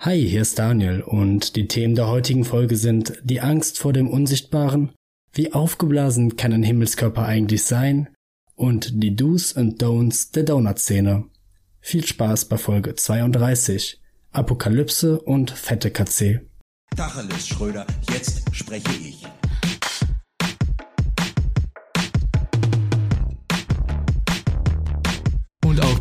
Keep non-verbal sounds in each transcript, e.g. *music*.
Hi, hier ist Daniel und die Themen der heutigen Folge sind die Angst vor dem Unsichtbaren, wie aufgeblasen kann ein Himmelskörper eigentlich sein und die Do's und Don'ts der Donut-Szene. Viel Spaß bei Folge 32, Apokalypse und fette KC. Tacheles, Schröder, jetzt spreche ich.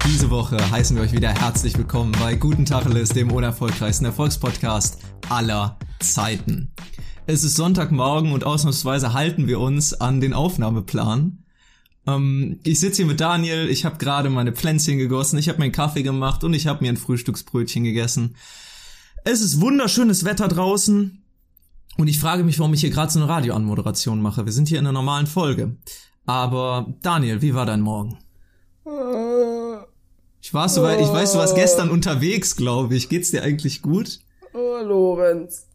Diese Woche heißen wir euch wieder herzlich willkommen bei Guten Tacheles, dem unerfolgreichsten Erfolgspodcast aller Zeiten. Es ist Sonntagmorgen und ausnahmsweise halten wir uns an den Aufnahmeplan. Ähm, ich sitze hier mit Daniel, ich habe gerade meine Pflänzchen gegossen, ich habe meinen Kaffee gemacht und ich habe mir ein Frühstücksbrötchen gegessen. Es ist wunderschönes Wetter draußen und ich frage mich, warum ich hier gerade so eine Radioanmoderation mache. Wir sind hier in einer normalen Folge. Aber Daniel, wie war dein Morgen? Ich, war so, ich weiß, du warst gestern unterwegs, glaube ich. Geht's dir eigentlich gut? Oh, Lorenz.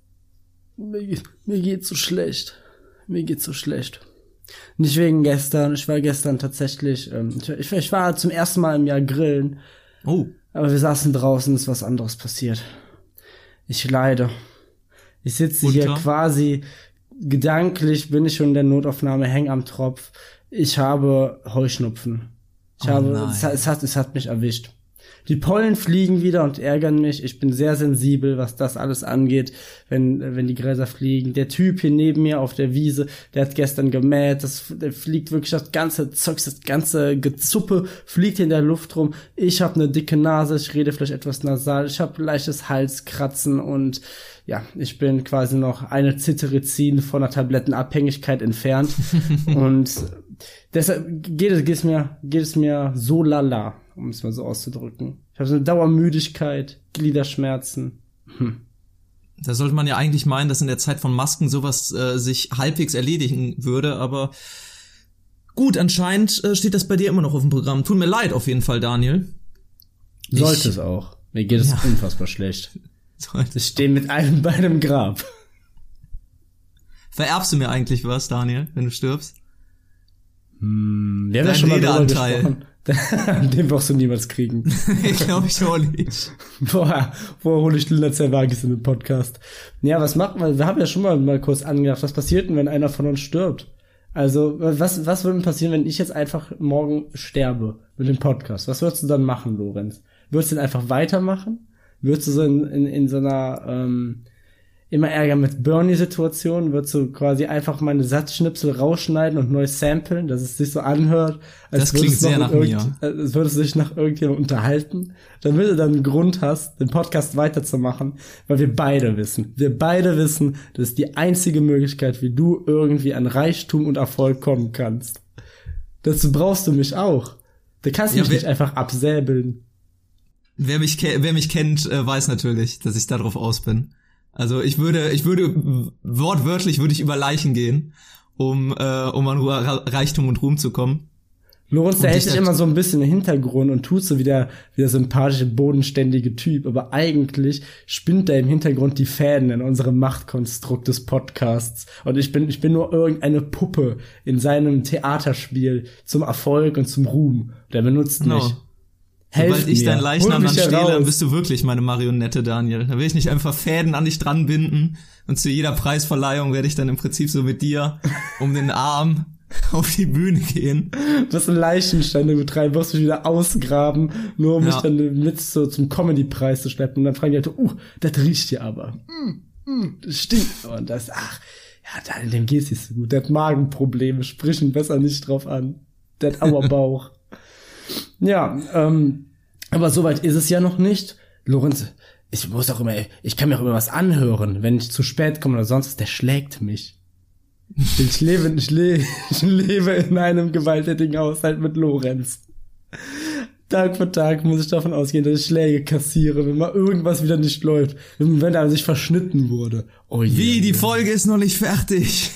Mir, mir geht's so schlecht. Mir geht's so schlecht. Nicht wegen gestern. Ich war gestern tatsächlich, ähm, ich, ich war zum ersten Mal im Jahr grillen. Oh. Aber wir saßen draußen, ist was anderes passiert. Ich leide. Ich sitze hier Unter? quasi gedanklich bin ich schon in der Notaufnahme, häng am Tropf. Ich habe Heuschnupfen. Ich Oh habe, es, hat- es hat, es hat mich erwischt. Die Pollen fliegen wieder und ärgern mich. Ich bin sehr sensibel, was das alles angeht, wenn, wenn die Gräser fliegen. Der Typ hier neben mir auf der Wiese, der hat gestern gemäht. Das der fliegt wirklich das ganze Zeugs, das ganze Gezuppe fliegt in der Luft rum. Ich habe eine dicke Nase, ich rede vielleicht etwas nasal. Ich habe leichtes Halskratzen und ja, ich bin quasi noch eine Zitterizin von einer Tablettenabhängigkeit entfernt. *laughs* und deshalb geht es, geht es mir, geht es mir so lala, um es mal so auszudrücken. Ich habe so eine Dauermüdigkeit, Gliederschmerzen. Da sollte man ja eigentlich meinen, dass in der Zeit von Masken sowas äh, sich halbwegs erledigen würde, aber gut, anscheinend äh, steht das bei dir immer noch auf dem Programm. Tut mir leid auf jeden Fall, Daniel. Sollte Ich- es auch. Mir geht es Ja. unfassbar schlecht. Ich stehe mit einem *laughs* Bein im Grab. Vererbst du mir eigentlich was, Daniel, wenn du stirbst? Wir haben ja schon mal Redeanteil. gesprochen. *laughs* Den wirst du niemals kriegen. *laughs* ich glaube ich auch nicht. Woher, woher hole ich Linda Zerwagis in den Podcast? Ja, was macht man? Wir haben ja schon mal, mal kurz angedacht, was passiert denn, wenn einer von uns stirbt? Also, was, was würde denn passieren, wenn ich jetzt einfach morgen sterbe mit dem Podcast? Was würdest du dann machen, Lorenz? Würdest du denn einfach weitermachen? Würdest du so in, in, in so einer ähm, immer Ärger mit Bernie-Situation, würdest du quasi einfach meine Satzschnipsel rausschneiden und neu samplen, dass es sich so anhört, als Das klingt sehr nach mir. als würdest du dich nach irgendjemandem unterhalten, damit du dann einen Grund hast, den Podcast weiterzumachen, weil wir beide wissen, wir beide wissen, das ist die einzige Möglichkeit, wie du irgendwie an Reichtum und Erfolg kommen kannst. Dazu brauchst du mich auch. Du kannst Ja, mich nicht einfach absäbeln. Wer mich, wer mich kennt, äh, weiß natürlich, dass ich darauf aus bin. Also ich würde, ich würde wortwörtlich würde ich über Leichen gehen, um äh, um an Ru- Reichtum und Ruhm zu kommen. Lorenz, der hält ich sich immer so ein bisschen im Hintergrund und tut so wie der, wie der sympathische, bodenständige Typ. Aber eigentlich spinnt er im Hintergrund die Fäden in unserem Machtkonstrukt des Podcasts. Und ich bin, ich bin nur irgendeine Puppe in seinem Theaterspiel zum Erfolg und zum Ruhm. Der benutzt Genau. mich. Helf Sobald ich mir. dein Leichnam dann stehle, dann bist du wirklich meine Marionette, Daniel. Da will ich nicht einfach Fäden an dich dran binden und zu jeder Preisverleihung werde ich dann im Prinzip so mit dir um den Arm *laughs* auf die Bühne gehen. Du wirst einen Leichenstein betreiben, wirst mich wieder ausgraben, nur um Ja. mich dann mit so zum Comedy-Preis zu schleppen. Und dann fragen die Leute, uh, das riecht hier aber. Mm, mm, das stinkt. Und das, ach, ja, dann, dem geht's nicht so gut. Der hat Magenprobleme, sprich ihn besser nicht drauf an. Der hat Auerbauch. *laughs* ja, ähm, aber soweit ist es ja noch nicht. Lorenz, ich muss auch immer, ich kann mir auch immer was anhören, wenn ich zu spät komme oder sonst, was, der schlägt mich. Ich lebe, ich, le *laughs* ich lebe in einem gewalttätigen Haushalt mit Lorenz. Tag für Tag muss ich davon ausgehen, dass ich Schläge kassiere, wenn mal irgendwas wieder nicht läuft. Wenn, er sich verschnitten wurde. Oh je. Wie, die Folge ist noch nicht fertig.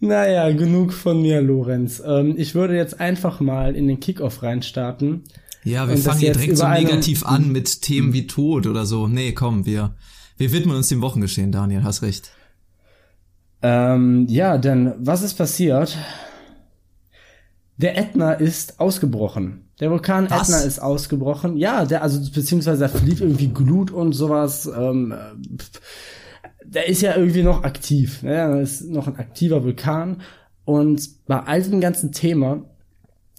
Naja, genug von mir, Lorenz. Ähm, ich würde jetzt einfach mal in den Kickoff reinstarten. Ja, wir fangen hier direkt so negativ an mit Themen wie Tod oder so. Nee, komm, wir, wir widmen uns dem Wochengeschehen, Daniel, hast recht. Ähm, ja, denn was ist passiert? Der Ätna ist ausgebrochen. Der Vulkan? Ätna ist ausgebrochen. Ja, der, also beziehungsweise da flieht irgendwie Glut und sowas. Ähm, der ist ja irgendwie noch aktiv. Ne? Er ist noch ein aktiver Vulkan. Und bei all dem ganzen Thema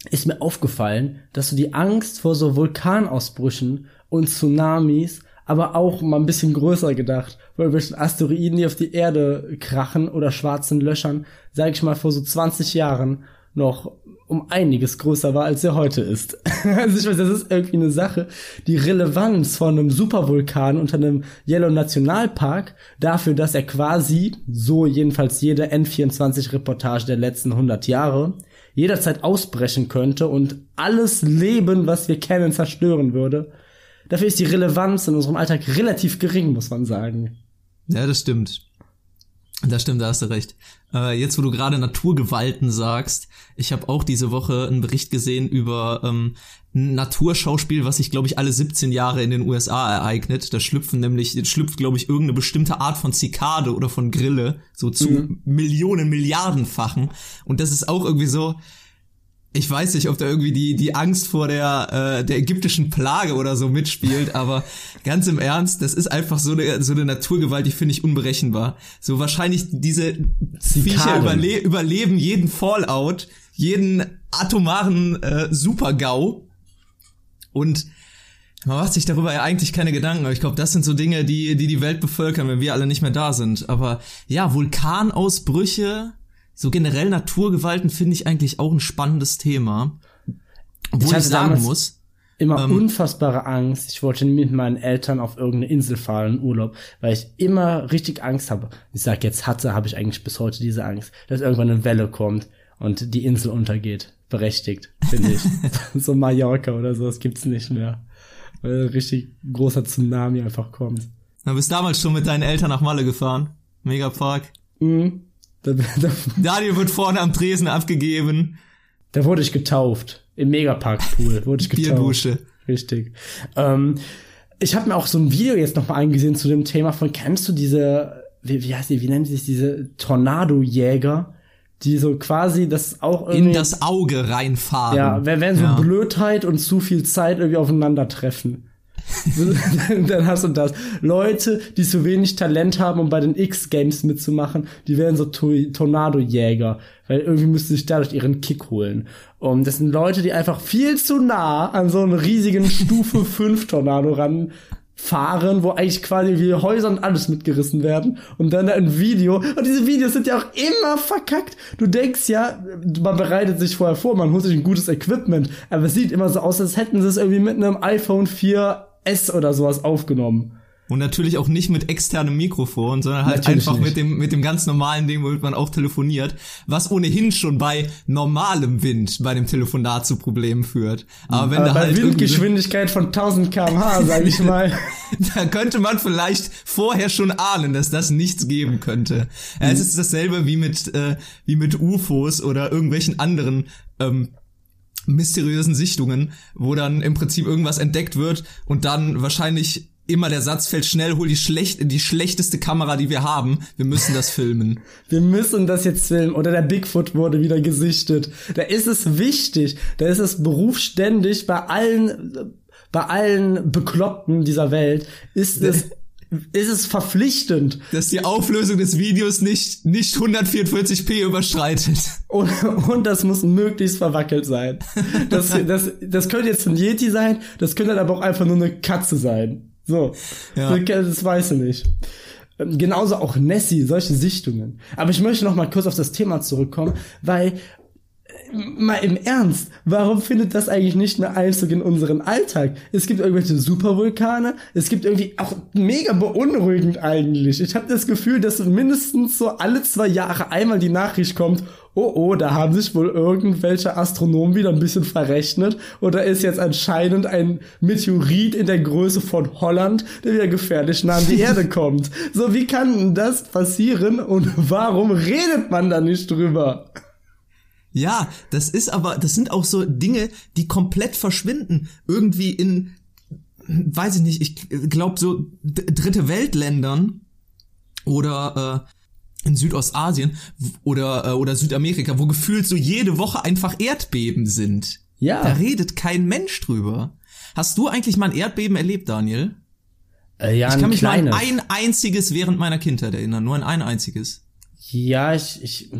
ist mir aufgefallen, dass so die Angst vor so Vulkanausbrüchen und Tsunamis, aber auch mal ein bisschen größer gedacht, vor irgendwelchen Asteroiden, die auf die Erde krachen oder schwarzen Löchern, sage ich mal, vor so 20 Jahren noch um einiges größer war, als er heute ist. *laughs* also ich weiß, das ist irgendwie eine Sache. Die Relevanz von einem Supervulkan unter einem Yellow Nationalpark dafür, dass er quasi, so jedenfalls jede N24-Reportage der letzten 100 Jahre, jederzeit ausbrechen könnte und alles Leben, was wir kennen, zerstören würde. Dafür ist die Relevanz in unserem Alltag relativ gering, muss man sagen. Ja, das stimmt. Das stimmt, da hast du recht. Äh, jetzt, wo du gerade Naturgewalten sagst, ich habe auch diese Woche einen Bericht gesehen über ähm, ein Naturschauspiel, was sich, glaube ich, alle 17 Jahre in den USA ereignet. Da schlüpfen nämlich, schlüpft, glaube ich, irgendeine bestimmte Art von Zikade oder von Grille, so zu Mhm. Millionen, Milliardenfachen. Und das ist auch irgendwie so, ich weiß nicht, ob da irgendwie die, die Angst vor der, äh, der ägyptischen Plage oder so mitspielt, *laughs* aber ganz im Ernst, das ist einfach so eine, so eine Naturgewalt, die finde ich unberechenbar. So wahrscheinlich diese Viecher überle überleben jeden Fallout, jeden atomaren äh, Super-GAU und man macht sich darüber ja eigentlich keine Gedanken, aber ich glaube, das sind so Dinge, die, die die Welt bevölkern, wenn wir alle nicht mehr da sind. Aber ja, Vulkanausbrüche, so generell Naturgewalten finde ich eigentlich auch ein spannendes Thema. Obwohl Ich ich, sagen muss, Immer Ähm, unfassbare Angst. Ich wollte mit meinen Eltern auf irgendeine Insel fahren in Urlaub, weil ich immer richtig Angst habe. Ich sag jetzt hatte, habe ich eigentlich bis heute diese Angst, dass irgendwann eine Welle kommt und die Insel untergeht. Berechtigt, finde ich. *laughs* *laughs* so Mallorca oder so, das gibt's nicht mehr. Weil ein richtig großer Tsunami einfach kommt. du bist damals schon mit deinen Eltern nach Malle gefahren. Megapark. Mhm. Da, da, Daniel wird vorne am Tresen abgegeben. da wurde ich getauft. Im Megapark-Pool wurde ich getauft. Bierdusche. Richtig. Ähm, ich habe mir auch so ein Video jetzt noch mal angesehen zu dem Thema von, kennst du diese, wie, wie heißt die, wie nennt sich diese Tornadojäger, die so quasi das auch irgendwie, In das Auge reinfahren. ja, wenn, wenn so Ja. Blödheit und zu viel Zeit irgendwie aufeinandertreffen. *laughs* dann hast du das. Leute, die zu wenig Talent haben, um bei den X-Games mitzumachen, die werden so To- Tornadojäger, weil irgendwie müssen sie sich dadurch ihren Kick holen. Und das sind Leute, die einfach viel zu nah an so einen riesigen *laughs* Stufe 5 Tornado ran fahren, wo eigentlich quasi wie Häuser und alles mitgerissen werden und dann ein Video und diese Videos sind ja auch immer verkackt. Du denkst ja, man bereitet sich vorher vor, man holt sich ein gutes Equipment, aber es sieht immer so aus, als hätten sie es irgendwie mit einem iPhone 4S oder sowas aufgenommen. Und natürlich auch nicht mit externem Mikrofon, sondern halt Natürlich einfach nicht. mit dem, mit dem ganz normalen Ding, womit man auch telefoniert, was ohnehin schon bei normalem Wind bei dem Telefonat zu Problemen führt. Aber wenn Aber da bei halt Windgeschwindigkeit von 1000 km/h, sage ich mal. *laughs* da könnte man vielleicht vorher schon ahnen, dass das nichts geben könnte. Mhm. es ist dasselbe wie mit, äh, wie mit UFOs oder irgendwelchen anderen ähm, mysteriösen Sichtungen, wo dann im Prinzip irgendwas entdeckt wird und dann wahrscheinlich immer der Satz fällt schnell, hol die schlecht, die schlechteste Kamera, die wir haben. Wir müssen das filmen. *laughs* Wir müssen das jetzt filmen. Oder der Bigfoot wurde wieder gesichtet. Da ist es wichtig. Da ist es berufsständig bei allen, bei allen Bekloppten dieser Welt ist es, ist es verpflichtend. Dass die Auflösung des Videos nicht, nicht 144p überschreitet. *laughs* Und, und das muss möglichst verwackelt sein. Das, das, das könnte jetzt ein Yeti sein, das könnte dann aber auch einfach nur eine Katze sein. So. Ja. Das weiß ich nicht. Ähm, Genauso auch Nessie, solche Sichtungen. Aber ich möchte noch mal kurz auf das Thema zurückkommen, weil mal im Ernst, warum findet das eigentlich nicht mehr Einzug in unseren Alltag? Es gibt irgendwelche Supervulkane, es gibt irgendwie auch mega beunruhigend eigentlich. Ich habe das Gefühl, dass mindestens so alle zwei Jahre einmal die Nachricht kommt, oh oh, da haben sich wohl irgendwelche Astronomen wieder ein bisschen verrechnet oder ist jetzt anscheinend ein Meteorit in der Größe von Holland, der wieder gefährlich nah an die Erde *laughs* kommt. So, wie kann das passieren und warum redet man da nicht drüber? Ja, das ist aber, das sind auch so Dinge, die komplett verschwinden. Irgendwie in, weiß ich nicht, ich glaube so dritte Weltländern oder äh, in Südostasien oder, äh, oder Südamerika, wo gefühlt so jede Woche einfach Erdbeben sind. Ja. Da redet kein Mensch drüber. Hast du eigentlich mal ein Erdbeben erlebt, Daniel? Äh, ja, Ich kann mich kleines. nur an ein einziges während meiner Kindheit erinnern, nur an ein einziges. Ja, ich, ich,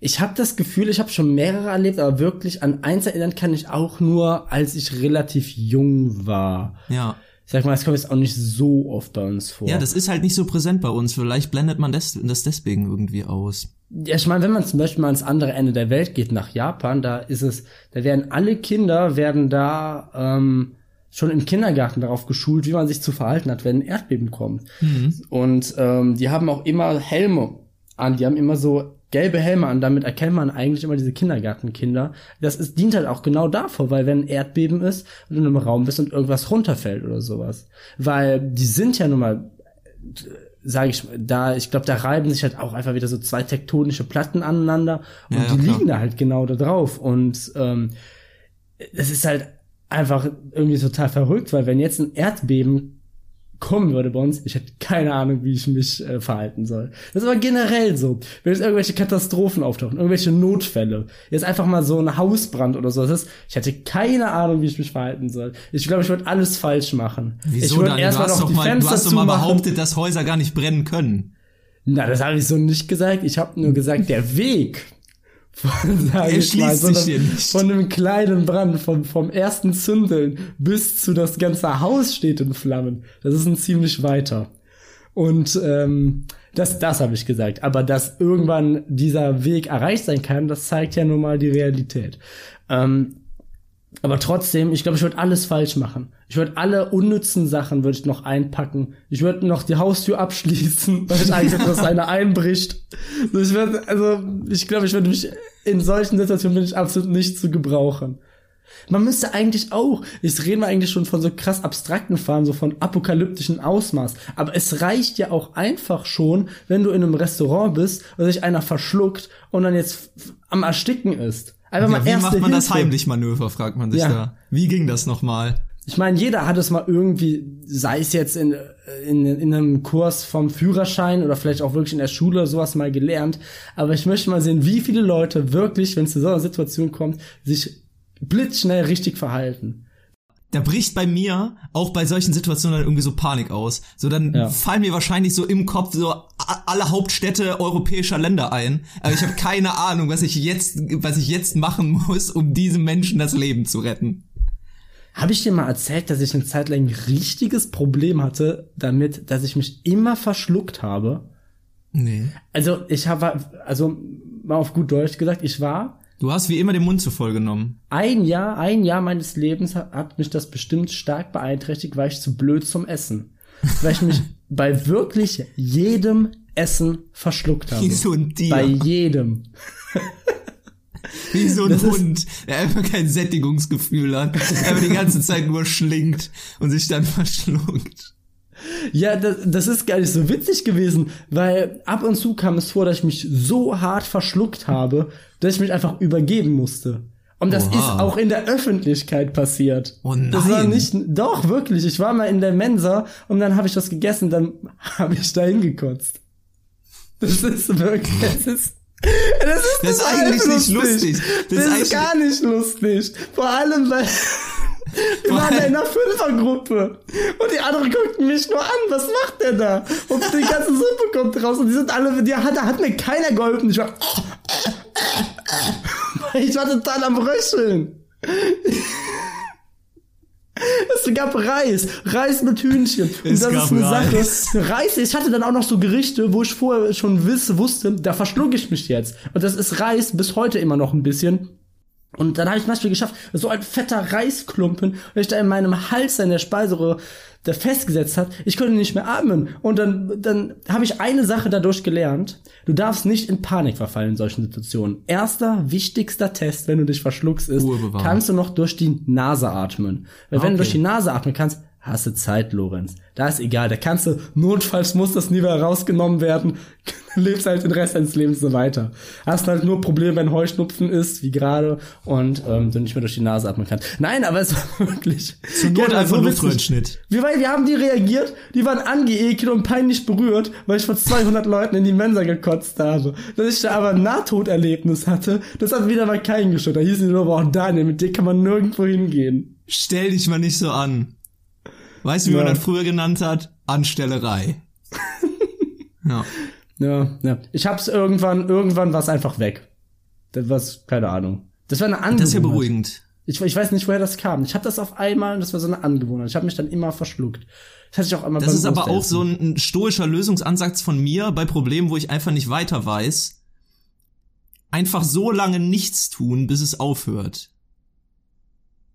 ich habe das Gefühl, ich habe schon mehrere erlebt, aber wirklich an eins erinnern kann ich auch nur, als ich relativ jung war. Ja. Ich sag mal, das kommt jetzt auch nicht so oft bei uns vor. Ja, das ist halt nicht so präsent bei uns. Vielleicht blendet man das, das deswegen irgendwie aus. Ja, ich meine, wenn man zum Beispiel mal ans andere Ende der Welt geht, nach Japan, da ist es, da werden alle Kinder, werden da ähm, schon im Kindergarten darauf geschult, wie man sich zu verhalten hat, wenn ein Erdbeben kommt. Und ähm, die haben auch immer Helme an, die haben immer so gelbe Helme an, damit erkennt man eigentlich immer diese Kindergartenkinder. Das ist, dient halt auch genau davor, weil wenn ein Erdbeben ist und du in einem Raum bist und irgendwas runterfällt oder sowas. Weil die sind ja nun mal sage ich da, ich glaube, da reiben sich halt auch einfach wieder so zwei tektonische Platten aneinander und Ja, ja, die klar. liegen da halt genau da drauf und ähm, es ist halt einfach irgendwie total verrückt, weil wenn jetzt ein Erdbeben kommen würde bei uns, ich hätte keine Ahnung, wie ich mich äh, verhalten soll. Das ist aber generell so. Wenn jetzt irgendwelche Katastrophen auftauchen, irgendwelche Notfälle, jetzt einfach mal so ein Hausbrand oder so, das ist, ich hätte keine Ahnung, wie ich mich verhalten soll. Ich glaube, ich würde alles falsch machen. ich Wieso würde dann? Du erstmal hast noch doch die mal, du Fenster hast doch mal behauptet, dass Häuser gar nicht brennen können. Na, das habe ich so nicht gesagt. Ich habe nur gesagt, der Weg von, *laughs* sag Er ich mal, schließt so sich einem- hier nicht. von einem kleinen Brand, vom, vom ersten Zündeln bis zu das ganze Haus steht in Flammen. Das ist ein ziemlich weiter. Und ähm, das, das habe ich gesagt. Aber dass irgendwann dieser Weg erreicht sein kann, das zeigt ja nun mal die Realität. Ähm, aber trotzdem, ich glaube, ich würde alles falsch machen. Ich würde alle unnützen Sachen würde ich noch einpacken. Ich würde noch die Haustür abschließen, *laughs* weil ich Angst habe, dass einer einbricht. So, ich würde, also ich glaube, ich würde mich in solchen Situationen bin ich absolut nicht zu gebrauchen. Man müsste eigentlich auch, ich rede mal eigentlich schon von so krass abstrakten Fahren, so von apokalyptischen Ausmaß. Aber es reicht ja auch einfach schon, wenn du in einem Restaurant bist und sich einer verschluckt und dann jetzt am Ersticken ist. Einfach Ja, wie macht man das Hilfe. heimlich Manöver, fragt man sich Ja. da. Wie ging das nochmal? Ich meine, jeder hat es mal irgendwie, sei es jetzt in, in, in einem Kurs vom Führerschein oder vielleicht auch wirklich in der Schule oder sowas mal gelernt. Aber ich möchte mal sehen, wie viele Leute wirklich, wenn es zu so einer Situation kommt, sich blitzschnell richtig verhalten. Da bricht bei mir auch bei solchen Situationen dann irgendwie so Panik aus. So dann Ja. fallen mir wahrscheinlich so im Kopf so alle Hauptstädte europäischer Länder ein. Aber ich habe *laughs* keine Ahnung, was ich jetzt, was ich jetzt machen muss, um diesem Menschen das Leben zu retten. Habe ich dir mal erzählt, dass ich eine Zeit lang ein richtiges Problem hatte damit, dass ich mich immer verschluckt habe? Nee. Also ich habe, also mal auf gut Deutsch gesagt, ich war Du hast wie immer den Mund zu voll genommen. ein Jahr, ein Jahr meines Lebens hat, mich das bestimmt stark beeinträchtigt, weil ich zu blöd zum Essen. Weil ich mich *laughs* bei wirklich jedem Essen verschluckt habe. Wie so ein Tier. Bei jedem. Wie so ein Das Hund, der einfach kein Sättigungsgefühl hat, der einfach die ganze Zeit nur schlingt und sich dann verschluckt. Ja, das, das ist gar nicht so witzig gewesen, weil ab und zu kam es vor, dass ich mich so hart verschluckt habe, dass ich mich einfach übergeben musste. Und das Oha. ist auch in der Öffentlichkeit passiert. Oh Das war nein. nicht, doch, wirklich. Ich war mal in der Mensa und dann habe ich was gegessen, dann *laughs* habe ich da hingekotzt. Das ist wirklich, das ist, das ist, Das ist eigentlich nicht lustig. Das, Das ist ist, gar nicht lustig. Vor allem, weil wir waren ja in einer Fünfergruppe und die anderen guckten mich nur an. Was macht der da? Und die ganze Suppe kommt raus und die sind alle, die hat, da hat mir keiner geholfen. Ich war, *laughs* ich war total am Röcheln. *laughs* Es gab Reis, Reis mit Hühnchen. Und Es das gab ist eine Reis. Sache. Reis, ich hatte dann auch noch so Gerichte, wo ich vorher schon wisse, wusste, da verschluck ich mich jetzt. Und das ist Reis bis heute immer noch ein bisschen. Und dann habe ich zum Beispiel geschafft, so ein fetter Reisklumpen, der sich da in meinem Hals in der Speiseröhre der festgesetzt hat. Ich konnte nicht mehr atmen. Und dann, dann habe ich eine Sache dadurch gelernt. Du darfst nicht in Panik verfallen in solchen Situationen. Erster, wichtigster Test, wenn du dich verschluckst, ist, kannst du noch durch die Nase atmen. Weil wenn du Okay. durch die Nase atmen kannst, hast du Zeit, Lorenz. Da ist egal. Da kannst du, notfalls muss das nie wieder rausgenommen werden. *laughs* lebst halt den Rest deines Lebens so weiter. Hast halt nur Probleme, wenn Heuschnupfen ist, wie gerade, und ähm, du nicht mehr durch die Nase atmen kannst. Nein, aber es *laughs* war wirklich. Zur Not Genau, einfach so Luftröhrenschnitt. Wie, weil wir haben die reagiert, die waren angeekelt und peinlich berührt, weil ich vor 200 Leuten in die Mensa gekotzt habe. Dass ich da aber ein Nahtoderlebnis hatte, das hat wieder mal keinen geschüttert. Da hieß die nur, boah, Daniel, mit dir kann man nirgendwo hingehen. Stell dich mal nicht so an. Weißt du, wie Ja. man das früher genannt hat? Anstellerei. *laughs* ja. Ja, ja. Ich hab's irgendwann, irgendwann war's einfach weg. Das war's, keine Ahnung. Das war eine Angewohnheit. Das ist ja beruhigend. Ich, ich weiß nicht, woher das kam. Ich habe das auf einmal, das war so eine Angewohnheit. Ich habe mich dann immer verschluckt. Das hatte ich auch einmal Das ist aber auch so ein, ein stoischer Lösungsansatz von mir bei Problemen, wo ich einfach nicht weiter weiß. Einfach so lange nichts tun, bis es aufhört.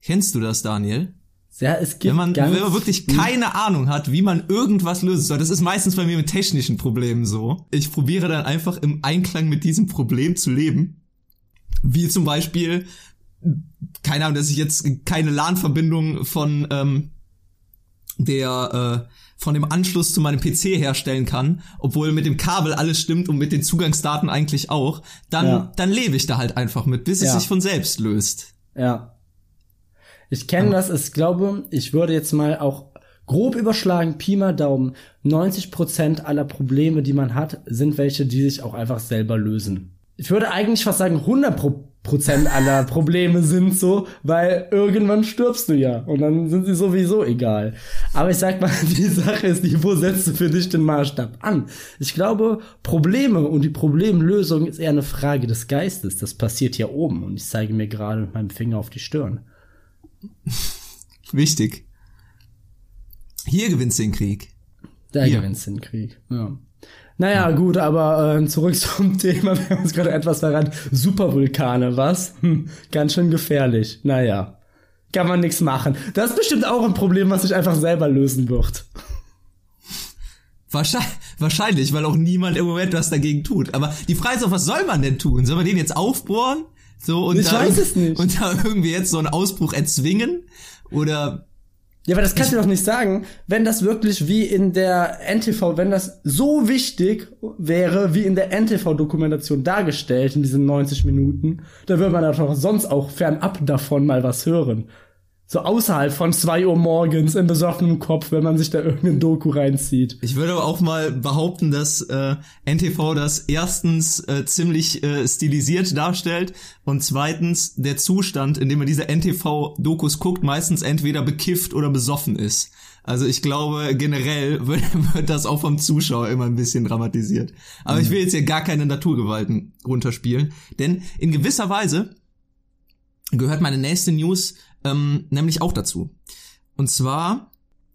Kennst du das, Daniel? Ja, es gibt Wenn man, wenn man wirklich keine Ahnung hat, wie man irgendwas lösen soll, das ist meistens bei mir mit technischen Problemen so. Ich probiere dann einfach im Einklang mit diesem Problem zu leben. Wie zum Beispiel, keine Ahnung, dass ich jetzt keine LAN-Verbindung von ähm, der äh, von dem Anschluss zu meinem PC herstellen kann, obwohl mit dem Kabel alles stimmt und mit den Zugangsdaten eigentlich auch, dann Ja. dann lebe ich da halt einfach mit, bis es Ja. sich von selbst löst. Ja. Ich kenne das, ich glaube, ich würde jetzt mal auch grob überschlagen, Pi mal Daumen, 90% aller Probleme, die man hat, sind welche, die sich auch einfach selber lösen. Ich würde eigentlich fast sagen, 100% aller *laughs* Probleme sind so, weil irgendwann stirbst du ja und dann sind sie sowieso egal. Aber ich sag mal, *laughs* die Sache ist die, wo setzt du für dich den Maßstab an? Ich glaube, Probleme und die Problemlösung ist eher eine Frage des Geistes. Das passiert hier oben und ich zeige mir gerade mit meinem Finger auf die Stirn. *laughs* Wichtig. Hier gewinnst du den Krieg. Da Hier. gewinnst du den Krieg. Ja. Naja, gut, aber äh, zurück *laughs* zum Thema. Wir haben uns gerade etwas verrannt. Supervulkane, was? Hm, ganz schön gefährlich. Naja. Kann man nichts machen. Das ist bestimmt auch ein Problem, was sich einfach selber lösen wird. Wahrscheinlich, wahrscheinlich, weil auch niemand im Moment was dagegen tut. Aber die Frage ist auch, was soll man denn tun? Soll man den jetzt aufbohren? So und Ich da weiß es nicht. Und da irgendwie jetzt so einen Ausbruch erzwingen? Oder Ja, aber das kannst du doch nicht sagen, wenn das wirklich wie in der NTV, wenn das so wichtig wäre, wie in der NTV-Dokumentation dargestellt, in diesen 90 Minuten, dann würde man doch sonst auch fernab davon mal was hören. So außerhalb von 2 Uhr morgens im besoffenen Kopf, wenn man sich da irgendein Doku reinzieht. ich würde auch mal behaupten, dass äh, NTV das erstens äh, ziemlich äh, stilisiert darstellt und zweitens der Zustand, in dem man diese NTV-Dokus guckt, meistens entweder bekifft oder besoffen ist. Also ich glaube, generell *laughs* wird, wird das auch vom Zuschauer immer ein bisschen dramatisiert. Aber ich will jetzt hier gar keine Naturgewalten runterspielen, denn in gewisser Weise gehört meine nächste News ähm, nämlich auch dazu. Und zwar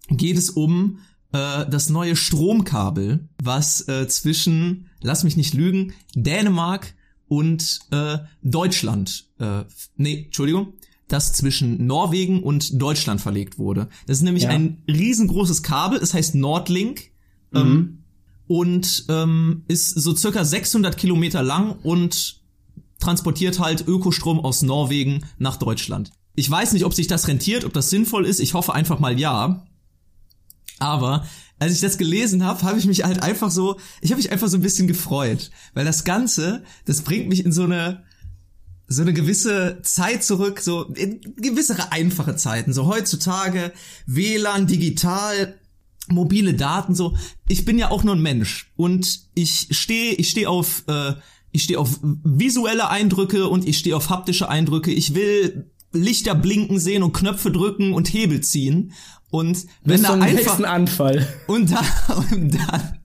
geht es um äh, das neue Stromkabel, was äh, zwischen, lass mich nicht lügen, Dänemark und äh, Deutschland, äh, nee, Entschuldigung, das zwischen Norwegen und Deutschland verlegt wurde. Das ist nämlich Ja. ein riesengroßes Kabel, es heißt Nordlink. Ähm, und ähm, ist so circa 600 Kilometer lang und transportiert halt Ökostrom aus Norwegen nach Deutschland. Ich weiß nicht, ob sich das rentiert, ob das sinnvoll ist. Ich hoffe einfach mal ja. Aber als ich das gelesen habe, habe ich mich halt einfach so, ich habe mich einfach so ein bisschen gefreut, weil das Ganze, das bringt mich in so eine so eine gewisse Zeit zurück, so in gewissere einfache Zeiten, so heutzutage WLAN, digital, mobile Daten, so. Ich bin ja auch nur ein Mensch und ich stehe, ich stehe auf, äh, ich stehe auf visuelle Eindrücke und ich stehe auf haptische Eindrücke. Ich will Lichter blinken sehen und Knöpfe drücken und Hebel ziehen und wenn da einfach Anfall. und dann, *laughs* und dann,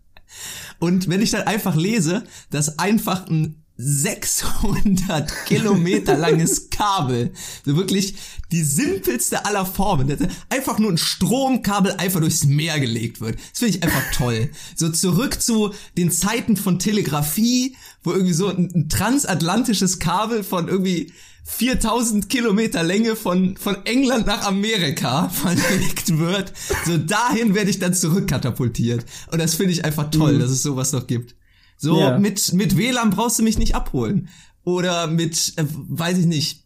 und wenn ich dann einfach lese, dass einfach ein 600 *laughs* Kilometer langes Kabel, so wirklich die simpelste aller Formen, einfach nur ein Stromkabel einfach durchs Meer gelegt wird. Das finde ich einfach toll. So zurück zu den Zeiten von Telegrafie, wo irgendwie so ein, ein transatlantisches Kabel von irgendwie 4000 Kilometer Länge von, von England nach Amerika *laughs* verlegt wird. So dahin werde ich dann zurückkatapultiert. Und das finde ich einfach toll, dass es sowas noch gibt. So Ja. mit, mit WLAN brauchst du mich nicht abholen. Oder mit, äh, weiß ich nicht,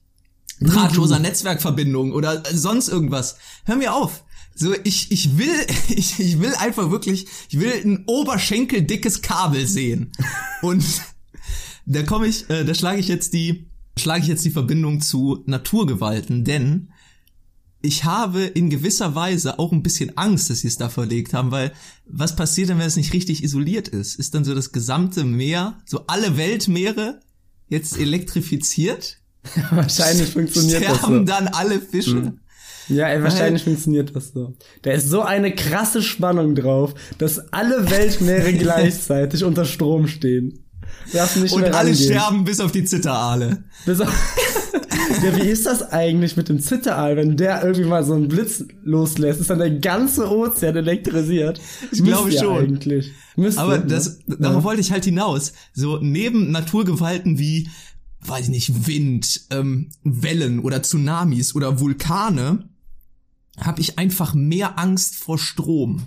drahtloser Netzwerkverbindung oder sonst irgendwas. Hör mir auf. So, ich, ich will, *laughs* ich, ich will einfach wirklich, ich will ein oberschenkeldickes Kabel sehen. *laughs* Und da komme ich, äh, da schlage ich jetzt die, schlage ich jetzt die Verbindung zu Naturgewalten, denn ich habe in gewisser Weise auch ein bisschen Angst, dass sie es da verlegt haben, weil was passiert denn, wenn es nicht richtig isoliert ist? Ist dann so das gesamte Meer, so alle Weltmeere jetzt elektrifiziert? *laughs* Wahrscheinlich funktioniert das so. Sterben dann alle Fische? Hm. Ja, ey, wahrscheinlich funktioniert das so. Da ist so eine krasse Spannung drauf, dass alle Weltmeere *laughs* gleichzeitig unter Strom stehen. Darf nicht Und alle rangehen. sterben bis auf die Zitteraale. Bis auf *laughs* ja, wie ist das eigentlich mit dem Zitteraal, wenn der irgendwie mal so einen Blitz loslässt? Ist dann der ganze Ozean elektrisiert? Ich glaube Müsste ja schon. Eigentlich. Müsste, Aber ne? das, darauf wollte ich halt hinaus. So neben Naturgewalten wie, weiß ich nicht, Wind, ähm, Wellen oder Tsunamis oder Vulkane, habe ich einfach mehr Angst vor Strom.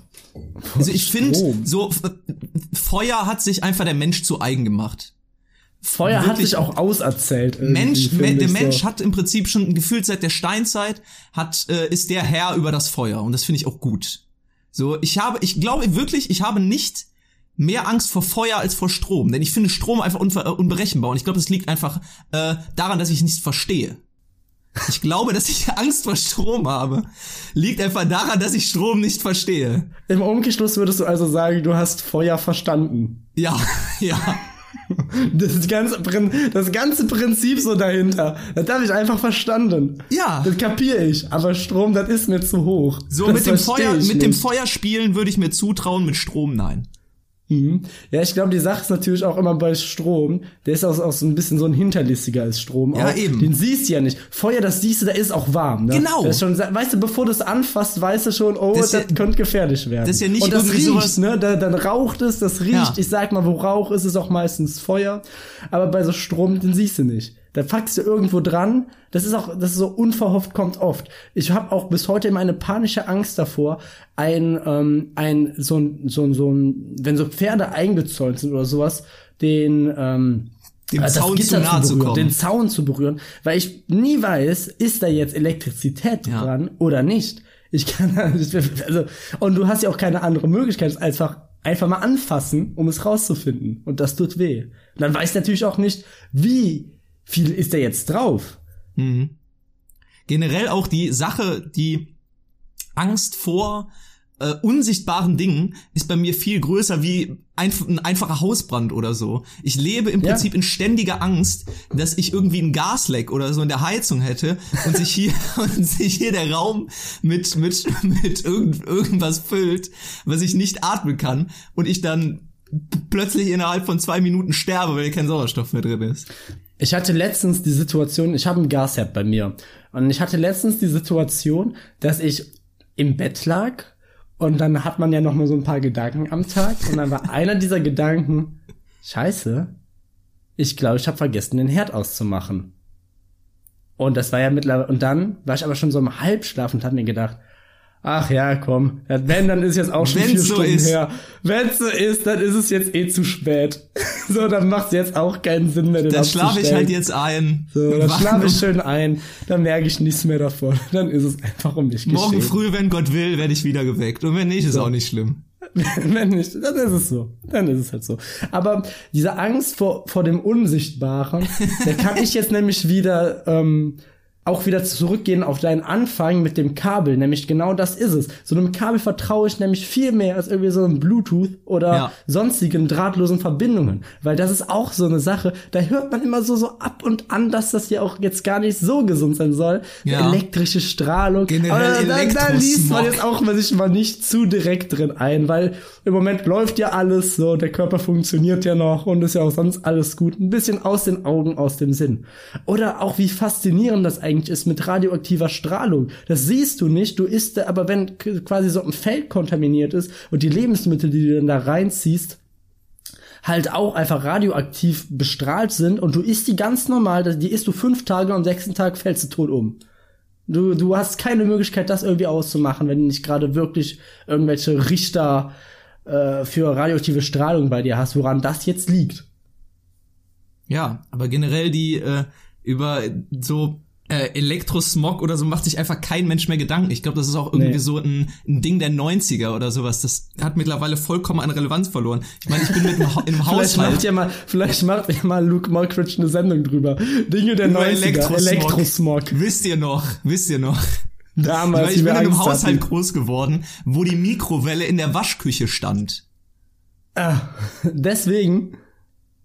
Also ich finde, so F- Feuer hat sich einfach der Mensch zu eigen gemacht. Feuer hat wirklich- sich auch auserzählt. Mensch, der Mensch so. hat im Prinzip schon gefühlt seit der Steinzeit hat äh, ist der Herr über das Feuer und das finde ich auch gut. So, ich habe, ich glaube wirklich, ich habe nicht mehr Angst vor Feuer als vor Strom, denn ich finde Strom einfach äh, unberechenbar und ich glaube, das liegt einfach äh, daran, dass ich nichts verstehe. Ich glaube, dass ich Angst vor Strom habe, liegt einfach daran, dass ich Strom nicht verstehe. Im Umkehrschluss würdest du also sagen, du hast Feuer verstanden. Ja, *laughs* ja. Das ganze, das ganze Prinzip so dahinter. Das habe ich einfach verstanden. Ja. Das kapiere ich. Aber Strom, das ist mir zu hoch. So das mit dem Feuer, mit dem. Feuer spielen würde ich mir zutrauen, mit Strom nein. Mhm. Ja, ich glaube, die Sache ist natürlich auch immer bei Strom. Der ist auch, auch so ein bisschen so ein hinterlistiger als Strom. Ja, auch. eben. Den siehst du ja nicht. Feuer, das siehst du, da ist auch warm. Ne? Genau. Das ist schon, weißt du, bevor du es anfasst, weißt du schon, oh, Das das, ja- könnte gefährlich werden. das ist ja nicht Und das riecht, sowas- ne? Da, dann raucht es, das riecht. Ja. Ich sag mal, wo Rauch ist, ist auch meistens Feuer. Aber bei so Strom, den siehst du nicht. Da packst du irgendwo dran. Das ist auch, das ist so unverhofft kommt oft. Ich habe auch bis heute immer eine panische Angst davor, ein, ähm, ein so ein, so ein, so ein, wenn so Pferde eingezäunt sind oder sowas, den ähm, Dem das Zaun zu nahe zu berühren, kommen. den Zaun zu berühren, weil ich nie weiß, ist da jetzt Elektrizität Ja. dran oder nicht. Ich kann also und du hast ja auch keine andere Möglichkeit, als einfach einfach mal anfassen, um es rauszufinden und das tut weh. Und dann weiß natürlich auch nicht, wie viel ist da jetzt drauf. Mhm. Generell auch die Sache, die Angst vor äh, unsichtbaren Dingen ist bei mir viel größer wie ein, ein einfacher Hausbrand oder so. Ich lebe im Ja. Prinzip in ständiger Angst, dass ich irgendwie ein Gasleck oder so in der Heizung hätte und sich hier *laughs* und sich hier der Raum mit mit mit irgend, irgendwas füllt, was ich nicht atmen kann und ich dann plötzlich innerhalb von zwei Minuten sterbe, weil hier kein Sauerstoff mehr drin ist. Ich hatte letztens die Situation, ich habe einen Gasherd bei mir. Und ich hatte letztens die Situation, dass ich im Bett lag und dann hat man ja noch mal so ein paar Gedanken am Tag und dann war einer dieser Gedanken, scheiße, ich glaube, ich habe vergessen, den Herd auszumachen. Und das war ja mittlerweile, und dann war ich aber schon so im Halbschlaf und hab mir gedacht, ach ja, komm, wenn, dann ist jetzt auch schon Wenn's vier so Stunden ist. her. Wenn's so ist, dann ist es jetzt eh zu spät. *laughs* So, dann macht's jetzt auch keinen Sinn mehr, den Dann schlafe ich halt jetzt ein. So, dann schlafe ich schön ein, dann merke ich nichts mehr davon. *laughs* Dann ist es einfach um mich Morgen geschehen. früh, wenn Gott will, werde ich wieder geweckt. Und wenn nicht, ist auch nicht schlimm. *laughs* Wenn nicht, dann ist es so. Dann ist es halt so. Aber diese Angst vor, vor dem Unsichtbaren, da kann ich jetzt nämlich wieder ähm, auch wieder zurückgehen auf deinen Anfang mit dem Kabel. Nämlich genau das ist es. So einem Kabel vertraue ich nämlich viel mehr als irgendwie so einem Bluetooth oder Ja. sonstigen drahtlosen Verbindungen. Weil das ist auch so eine Sache, da hört man immer so, so ab und an, dass das ja auch jetzt gar nicht so gesund sein soll. Ja. Elektrische Strahlung. Generell da, da liest man jetzt auch mal sich mal nicht zu direkt drin ein, weil im Moment läuft ja alles so, der Körper funktioniert ja noch und ist ja auch sonst alles gut. Ein bisschen aus den Augen, aus dem Sinn. Oder auch wie faszinierend das eigentlich ist mit radioaktiver Strahlung. Das siehst du nicht, du isst, aber wenn quasi so ein Feld kontaminiert ist und die Lebensmittel, die du dann da reinziehst, halt auch einfach radioaktiv bestrahlt sind und du isst die ganz normal, die isst du fünf Tage und am sechsten Tag fällst du tot um. Du, du hast keine Möglichkeit, das irgendwie auszumachen, wenn du nicht gerade wirklich irgendwelche Richter äh, für radioaktive Strahlung bei dir hast, woran das jetzt liegt. Ja, aber generell die äh, über so äh, Elektrosmog oder so macht sich einfach kein Mensch mehr Gedanken. Ich glaube, das ist auch irgendwie Nee. so ein, ein Ding der 90er oder sowas. Das hat mittlerweile vollkommen an Relevanz verloren. Ich meine, ich bin mit einem, Ha- im *laughs* Vielleicht macht Haushalt. ja mal, vielleicht macht ja mal Luke Mockridge eine Sendung drüber. Dinge der Über 90er. Elektrosmog. Wisst ihr noch? Wisst ihr noch? Damals, ich bin in einem Haushalt hatten. groß geworden, wo die Mikrowelle in der Waschküche stand. Ah, deswegen,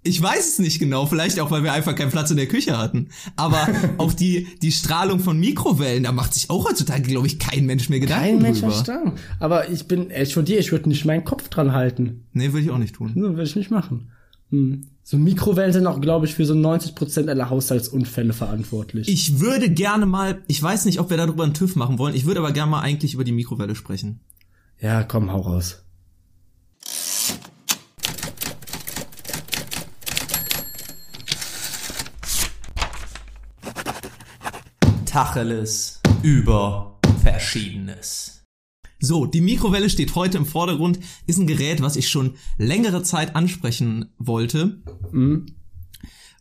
Ich weiß es nicht genau, vielleicht auch, weil wir einfach keinen Platz in der Küche hatten. Aber *laughs* auch die, die Strahlung von Mikrowellen, da macht sich auch heutzutage, glaube ich, kein Mensch mehr Gedanken kein Mensch drüber. verstanden. Aber ich bin, ich von dir, ich würde nicht meinen Kopf dran halten. Nee, würde ich auch nicht tun. So würde ich nicht machen. Hm. So Mikrowellen sind auch, glaube ich, für so 90% aller Haushaltsunfälle verantwortlich. Ich würde gerne mal, ich weiß nicht, ob wir darüber einen TÜV machen wollen, ich würde aber gerne mal eigentlich über die Mikrowelle sprechen. ja, komm, hau raus. Tacheles über Verschiedenes. So, die Mikrowelle steht heute im Vordergrund, ist ein Gerät, was ich schon längere Zeit ansprechen wollte.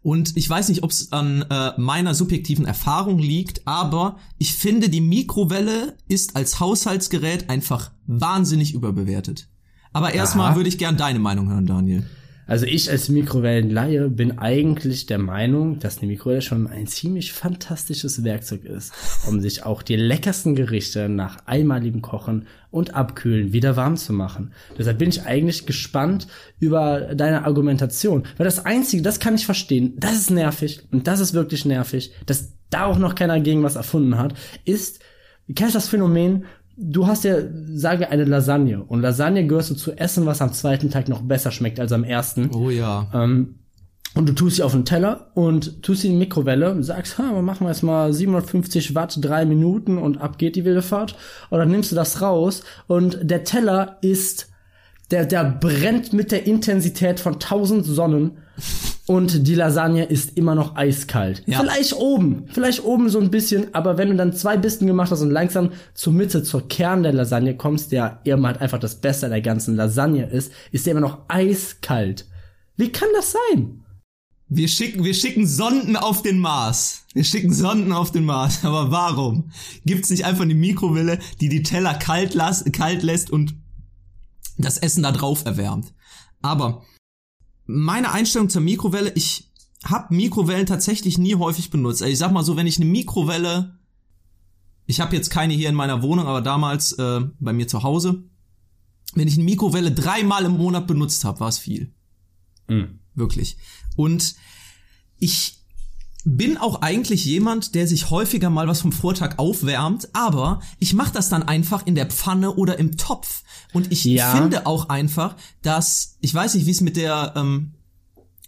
Und ich weiß nicht, ob es an äh, meiner subjektiven Erfahrung liegt, aber ich finde, die Mikrowelle ist als Haushaltsgerät einfach wahnsinnig überbewertet. Aber erstmal würde ich gern deine Meinung hören, Daniel. Also ich als Mikrowellenlaie bin eigentlich der Meinung, dass eine Mikrowelle schon ein ziemlich fantastisches Werkzeug ist, um sich auch die leckersten Gerichte nach einmaligem Kochen und Abkühlen wieder warm zu machen. Deshalb bin ich eigentlich gespannt über deine Argumentation. Weil das Einzige, das kann ich verstehen, das ist nervig und das ist wirklich nervig, dass da auch noch keiner gegen was erfunden hat, ist, kennst du das Phänomen, du hast ja, sage eine Lasagne. Und Lasagne gehörst du zu essen, was am zweiten Tag noch besser schmeckt als am ersten. Oh ja. Ähm, und du tust sie auf den Teller und tust sie in die Mikrowelle und sagst, ha, wir machen jetzt mal 750 Watt, drei Minuten und ab geht die wilde Fahrt. Und dann nimmst du das raus und der Teller ist, der, der brennt mit der Intensität von 1000 Sonnen und die Lasagne ist immer noch eiskalt. Ja. Vielleicht oben, vielleicht oben so ein bisschen, aber wenn du dann zwei Bisten gemacht hast und langsam zur Mitte, zur Kern der Lasagne kommst, der eben halt einfach das Beste der ganzen Lasagne ist, ist der immer noch eiskalt. Wie kann das sein? Wir schicken, wir schicken Sonden auf den Mars. Wir schicken Sonden auf den Mars. *laughs* Aber warum? Gibt's nicht einfach eine Mikrowelle, die die Teller kalt, las, kalt lässt und das Essen da drauf erwärmt? Aber meine Einstellung zur Mikrowelle, ich habe Mikrowellen tatsächlich nie häufig benutzt. Also ich sag mal so, wenn ich eine Mikrowelle, ich habe jetzt keine hier in meiner Wohnung, aber damals äh, bei mir zu Hause, wenn ich eine Mikrowelle dreimal im Monat benutzt habe, war es viel. Wirklich. Und ich bin auch eigentlich jemand, der sich häufiger mal was vom Vortag aufwärmt, aber ich mache das dann einfach in der Pfanne oder im Topf. Und ich Ja. finde auch einfach, dass, ich weiß nicht, wie es mit der, ähm,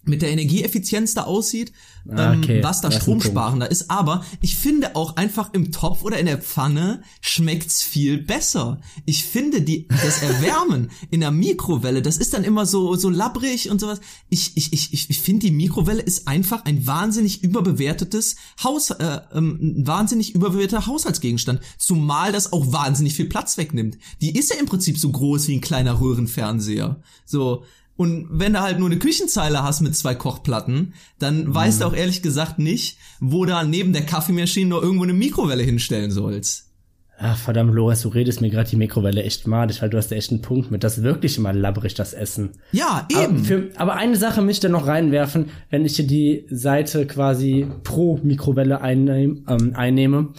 mit der Energieeffizienz da aussieht, Ah, okay. ähm, was da stromsparender ist, aber ich finde auch einfach im Topf oder in der Pfanne schmeckt's viel besser. Ich finde die das Erwärmen *laughs* in der Mikrowelle, das ist dann immer so so labbrig und sowas. Ich ich ich ich, ich finde die Mikrowelle ist einfach ein wahnsinnig überbewertetes Haus äh, ähm, ein wahnsinnig überbewerteter Haushaltsgegenstand, zumal das auch wahnsinnig viel Platz wegnimmt. Die ist ja im Prinzip so groß wie ein kleiner Röhrenfernseher. So und wenn du halt nur eine Küchenzeile hast mit zwei Kochplatten, dann weißt du auch ehrlich gesagt nicht, wo da neben der Kaffeemaschine nur irgendwo eine Mikrowelle hinstellen sollst. Ach, verdammt, Lorenz, du redest mir gerade die Mikrowelle echt madig, weil du hast echt einen Punkt mit. Das ist wirklich immer labbrig, das Essen. Ja, Aber, eben. für, aber eine Sache möchte ich noch reinwerfen, wenn ich hier die Seite quasi pro Mikrowelle einnehm, ähm, einnehme.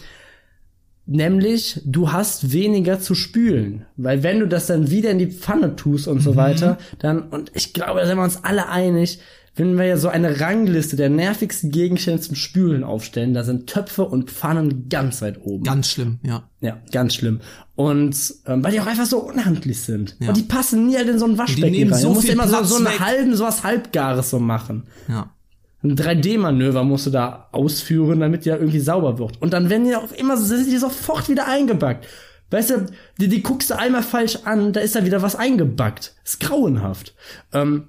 Nämlich, du hast weniger zu spülen. Weil wenn du das dann wieder in die Pfanne tust und so weiter, dann, und ich glaube, da sind wir uns alle einig, wenn wir ja so eine Rangliste der nervigsten Gegenstände zum Spülen aufstellen, da sind Töpfe und Pfannen ganz weit oben. Ganz schlimm, ja. Ja, ganz schlimm. Und ähm, weil die auch einfach so unhandlich sind. Ja. Und die passen nie halt in so ein Waschbecken rein. so du musst viel immer so, Platz so einen weg. halben, so was Halbgares so machen. Ja. Ein 3D-Manöver musst du da ausführen, damit die ja irgendwie sauber wird. Und dann werden die auch immer, sind die sofort wieder eingebackt. Weißt du, die, die guckst du einmal falsch an, da ist da wieder was eingebackt. Ist grauenhaft. Ähm,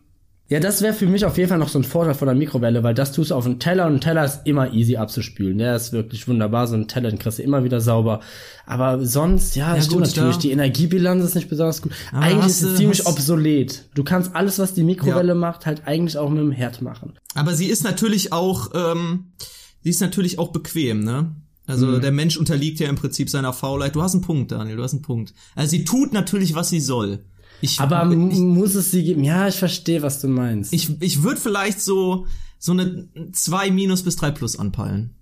ja, das wäre für mich auf jeden Fall noch so ein Vorteil von der Mikrowelle, weil das tust du auf einen Teller und ein Teller ist immer easy abzuspülen. Der ist wirklich wunderbar. So ein Teller, den kriegst du immer wieder sauber. Aber sonst, ja, Ja, stimmt gut, natürlich. da- Die Energiebilanz ist nicht besonders gut. Aber eigentlich hast ist es ziemlich hast- obsolet. Du kannst alles, was die Mikrowelle Ja. macht, halt eigentlich auch mit dem Herd machen. Aber sie ist natürlich auch, ähm, die ist natürlich auch bequem, ne? Also Mhm. der Mensch unterliegt ja im Prinzip seiner Faulheit. Du hast einen Punkt, Daniel, du hast einen Punkt. Also sie tut natürlich, was sie soll. Ich, Aber ich, muss es sie geben? Ja, ich verstehe, was du meinst. ich, ich würde vielleicht so so eine 2 minus bis 3 plus anpeilen.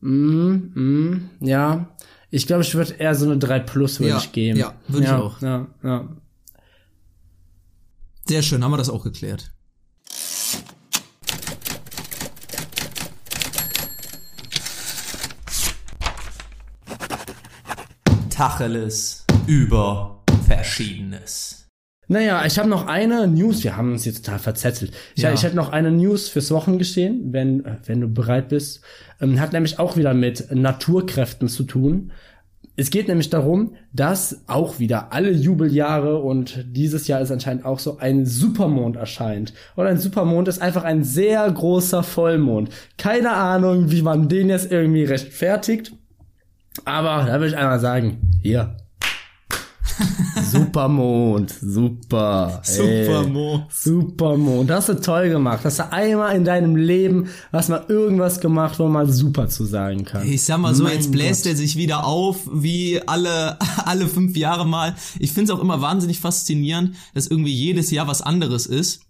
Mm, mm, ja. Ich glaube, ich würde eher so eine 3 Plus würde Ja, ich geben. ja, würde ich ja, auch. Ja, ja. Sehr schön, haben wir das auch geklärt. Tacheles über Verschiedenes. Naja, ich habe noch eine News. Wir haben uns jetzt total verzettelt. Ich, Ja. ich hätte noch eine News fürs Wochengeschehen, wenn, äh, wenn du bereit bist. Ähm, hat nämlich auch wieder mit Naturkräften zu tun. Es geht nämlich darum, dass auch wieder alle Jubeljahre und dieses Jahr ist anscheinend auch so ein Supermond erscheint. Und ein Supermond ist einfach ein sehr großer Vollmond. Keine Ahnung, wie man den jetzt irgendwie rechtfertigt. Aber da würde ich einmal sagen, hier. *laughs* Supermond, super. Supermond. Supermond, das hast du toll gemacht. Hast du einmal in deinem Leben, hast mal irgendwas gemacht, wo man super zu sagen kann. Ich sag mal so, Mein jetzt bläst Gott. er sich wieder auf, wie alle, *laughs* alle fünf Jahre mal. Ich find's auch immer wahnsinnig faszinierend, dass irgendwie jedes Jahr was anderes ist.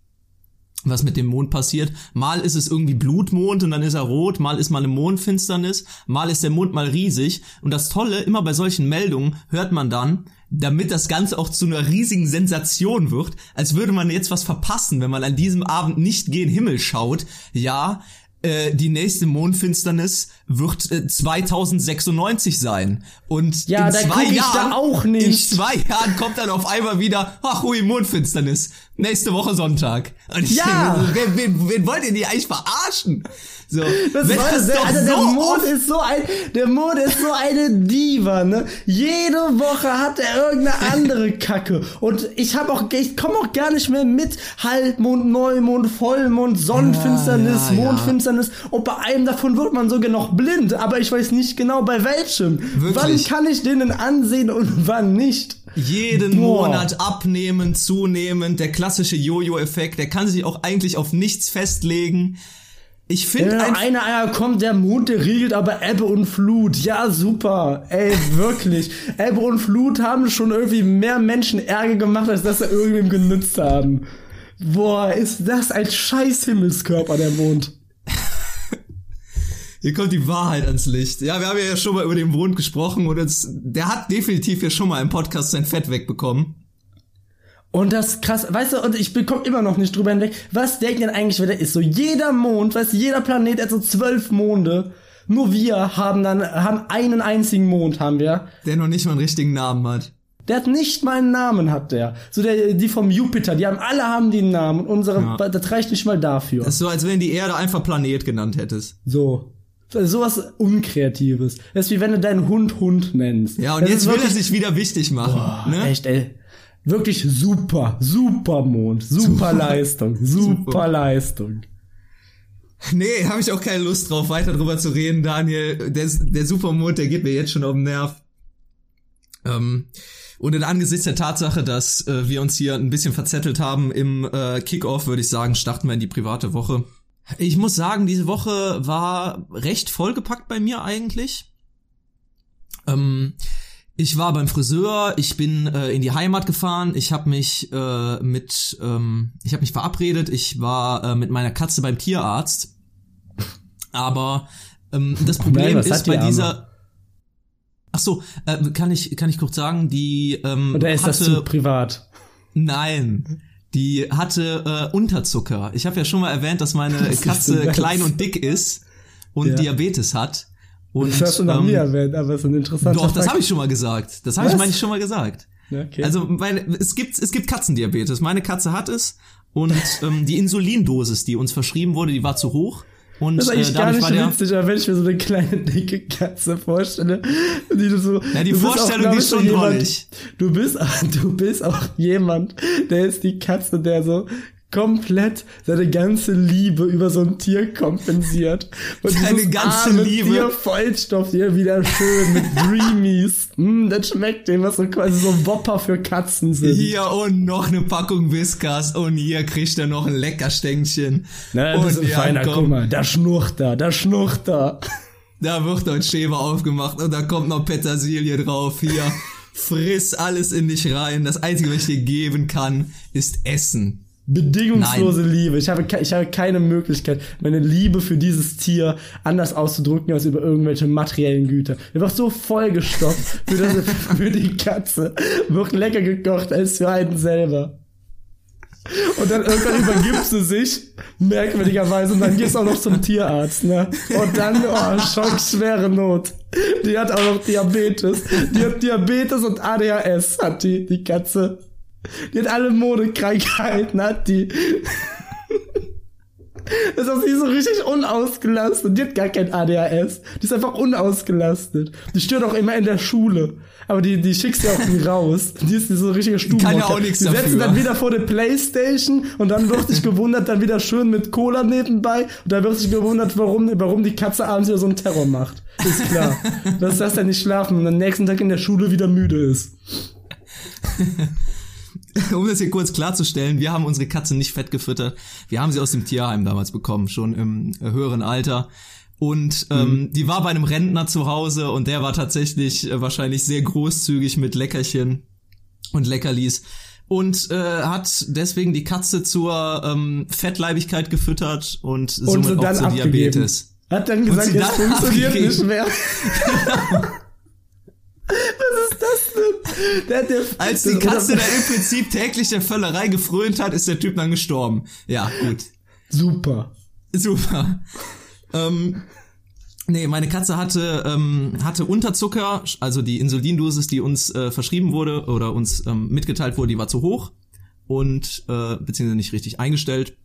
Was mit dem Mond passiert. Mal ist es irgendwie Blutmond und dann ist er rot, mal ist mal eine Mondfinsternis, mal ist der Mond mal riesig. Und das Tolle, immer bei solchen Meldungen hört man dann, damit das Ganze auch zu einer riesigen Sensation wird, als würde man jetzt was verpassen, wenn man an diesem Abend nicht gen Himmel schaut. Ja, äh, die nächste Mondfinsternis wird äh, 2096 sein. Und Ja, in zwei Jahren, da auch nicht. in zwei Jahren kommt dann auf einmal wieder, ach hui, Mondfinsternis. Nächste Woche Sonntag. Und ich Ja. denke, wen, wen, wen wollt ihr die eigentlich verarschen? So, Das war das der, also der so Mond ist so ein, der Mond ist so eine Diva, ne? Jede Woche hat er irgendeine andere Kacke. Und ich habe auch, ich komme auch gar nicht mehr mit Halbmond, Neumond, Vollmond, Sonnenfinsternis, Ja, ja, ja. Mondfinsternis. Und bei einem davon wird man sogar noch blind, aber ich weiß nicht genau bei welchem. Wirklich? Wann kann ich den denn ansehen und wann nicht? Jeden Boah. Monat abnehmen, zunehmen, der klassische Jojo-Effekt, der kann sich auch eigentlich auf nichts festlegen. Ich finde einfach, einer, einer kommt, der Mond, der regelt aber Ebbe und Flut. Ja, super. Ey, wirklich. *laughs* Ebbe und Flut haben schon irgendwie mehr Menschen Ärger gemacht, als dass sie irgendwem genützt haben. Boah, ist das ein scheiß Himmelskörper, der Mond. hier kommt die Wahrheit ans Licht. Ja, wir haben ja schon mal über den Mond gesprochen und uns, der hat definitiv hier schon mal im Podcast sein Fett wegbekommen. Und das krass, weißt du, und ich bekomme immer noch nicht drüber hinweg, was denkt denn eigentlich, wer der ist? So jeder Mond, weißt du, jeder Planet hat so zwölf Monde. Nur wir haben dann, haben einen einzigen Mond, haben wir. Der noch nicht mal einen richtigen Namen hat. Der hat nicht mal einen Namen, hat der. So der, die vom Jupiter, die haben, alle haben die einen Namen. Und unsere, Ja. das reicht nicht mal dafür. Das ist so, als wenn die Erde einfach Planet genannt hättest. so. Sowas Unkreatives. Das ist wie wenn du deinen Hund Hund nennst. Ja, und das jetzt will er sich wieder wichtig machen. ne? Echt, ey. Wirklich super, super Mond, super Leistung, *laughs* super, Super. Leistung. Nee, habe ich auch keine Lust drauf, weiter drüber zu reden, Daniel. Der, der Supermond, der geht mir jetzt schon auf den Nerv. Ähm, und in Angesichts der Tatsache, dass äh, wir uns hier ein bisschen verzettelt haben im äh, Kickoff, würde ich sagen, starten wir in die private Woche. Ich muss sagen, diese Woche war recht vollgepackt bei mir eigentlich. Ähm, ich war beim Friseur, ich bin äh, in die Heimat gefahren, ich habe mich äh, mit, ähm, ich habe mich verabredet, ich war äh, mit meiner Katze beim Tierarzt. Aber ähm, das *laughs* Problem Nein, ist die bei Arme? dieser. Ach so, äh, kann ich kann ich kurz sagen, die ähm, Oder ist das hatte zu privat? Nein. Die hatte äh, Unterzucker. Ich habe ja schon mal erwähnt, dass meine *laughs* Katze das? klein und dick ist und Ja. Diabetes hat. Und, Das hast du noch ähm, nie erwähnt, aber es ist ein interessanter Doch, das habe ich schon mal gesagt. Das habe ich, meine ich, schon mal gesagt. Okay. Also, weil es gibt es gibt Katzendiabetes. Meine Katze hat es und *laughs* ähm, die Insulindosis, die uns verschrieben wurde, die war zu hoch. Und das ist eigentlich äh, gar nicht der witzig, aber wenn ich mir so eine kleine dicke Katze vorstelle, die du so. Ja, die du Vorstellung, ich, ist schon jemand, drollig. Du bist, *laughs* du bist auch jemand, der ist die Katze, der so komplett seine ganze Liebe über so ein Tier kompensiert. Und Seine ganze arme Liebe. Tier Vollstoff hier wieder schön mit Dreamies. mm, das schmeckt dem, was so quasi so Wopper für Katzen sind. Hier und noch eine Packung Whiskas und hier kriegt er noch ein Leckerstängchen. Na, das ist ein ja, feiner, komm, guck mal, da schnurrt er, da schnurrt er. Da wird ein Schäber aufgemacht und da kommt noch Petersilie drauf. Hier, friss alles in dich rein. Das Einzige, was ich dir geben kann, ist Essen. Bedingungslose Liebe. Ich habe, ich habe keine Möglichkeit, meine Liebe für dieses Tier anders auszudrücken als über irgendwelche materiellen Güter. Einfach so vollgestopft für, das, *laughs* für die Katze. Wird lecker gekocht als für einen selber. Und dann irgendwann übergibt sie sich, merkwürdigerweise, und dann gehst du auch noch zum Tierarzt, ne? Und dann, oh, schockschwere Not. Die hat auch noch Diabetes. Die hat Diabetes und ADHS, hat die, die Katze. Die hat alle Modekrankheiten, hat die. Das ist auch sie so richtig unausgelastet. Die hat gar kein ADHS. Die ist einfach unausgelastet. Die stört auch immer in der Schule. Aber die, die schickst du auch nie raus. Die ist so richtige Stubenhocker. Kann ja auch nichts Die setzen dafür. dann wieder vor der Playstation und dann wird sich gewundert, dann wieder schön mit Cola nebenbei. Und dann wird sich gewundert, warum, warum die Katze abends wieder so einen Terror macht. Ist klar. *laughs* Dass das dann nicht schlafen und am nächsten Tag in der Schule wieder müde ist. *laughs* *laughs* um das hier kurz klarzustellen, wir haben unsere Katze nicht fett gefüttert. Wir haben sie aus dem Tierheim damals bekommen, schon im äh, höheren Alter. Und ähm, die war bei einem Rentner zu Hause und der war tatsächlich äh, wahrscheinlich sehr großzügig mit Leckerchen und Leckerlis und äh, hat deswegen die Katze zur ähm, Fettleibigkeit gefüttert und, Und somit sie auch dann zur abgegeben. Diabetes. Hat dann gesagt, dann funktioniert abgegeben. nicht mehr *laughs* ist das denn? Der, der, *laughs* Als die Katze da im Prinzip täglich der Völlerei gefrönt hat, ist der Typ dann gestorben. Ja, gut. Super. Super. ähm, nee, meine Katze hatte, ähm, hatte Unterzucker, also die Insulindosis, die uns äh, verschrieben wurde oder uns ähm, mitgeteilt wurde, die war zu hoch und äh, beziehungsweise nicht richtig eingestellt.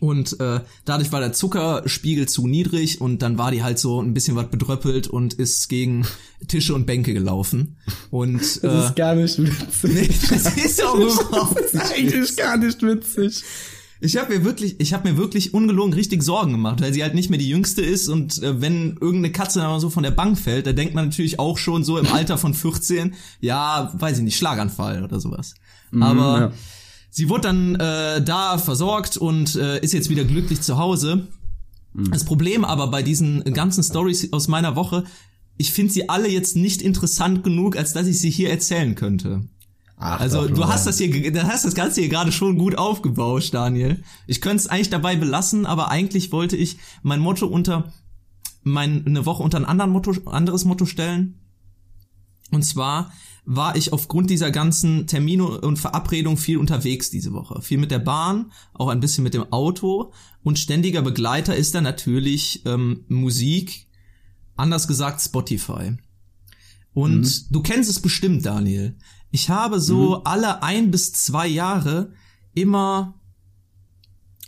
Und äh, dadurch war der Zuckerspiegel zu niedrig und dann war die halt so ein bisschen was bedröppelt und ist gegen Tische und Bänke gelaufen. Und *laughs* Das äh, ist gar nicht witzig. nee, das ist auch überhaupt Das ist nicht eigentlich gar nicht witzig. Ich habe mir wirklich, ich habe mir wirklich ungelogen richtig Sorgen gemacht, weil sie halt nicht mehr die jüngste ist und äh, wenn irgendeine Katze dann mal so von der Bank fällt, da denkt man natürlich auch schon so im Alter von 14, ja, weiß ich nicht, Schlaganfall oder sowas. Aber ja. Sie wurde dann äh, da versorgt und äh, ist jetzt wieder glücklich zu Hause. Das Problem aber bei diesen ganzen Stories aus meiner Woche, ich finde sie alle jetzt nicht interessant genug, als dass ich sie hier erzählen könnte. Ach, Also du hast das hier, du hast das Ganze hier gerade schon gut aufgebauscht, Daniel. Ich könnte es eigentlich dabei belassen, aber eigentlich wollte ich mein Motto unter mein eine Woche unter ein anderen Motto, anderes Motto stellen. Und zwar war ich aufgrund dieser ganzen Termine und Verabredungen viel unterwegs diese Woche. Viel mit der Bahn, auch ein bisschen mit dem Auto. Und ständiger Begleiter ist dann natürlich ähm, Musik, anders gesagt Spotify. Und du kennst es bestimmt, Daniel. Ich habe so alle ein bis zwei Jahre immer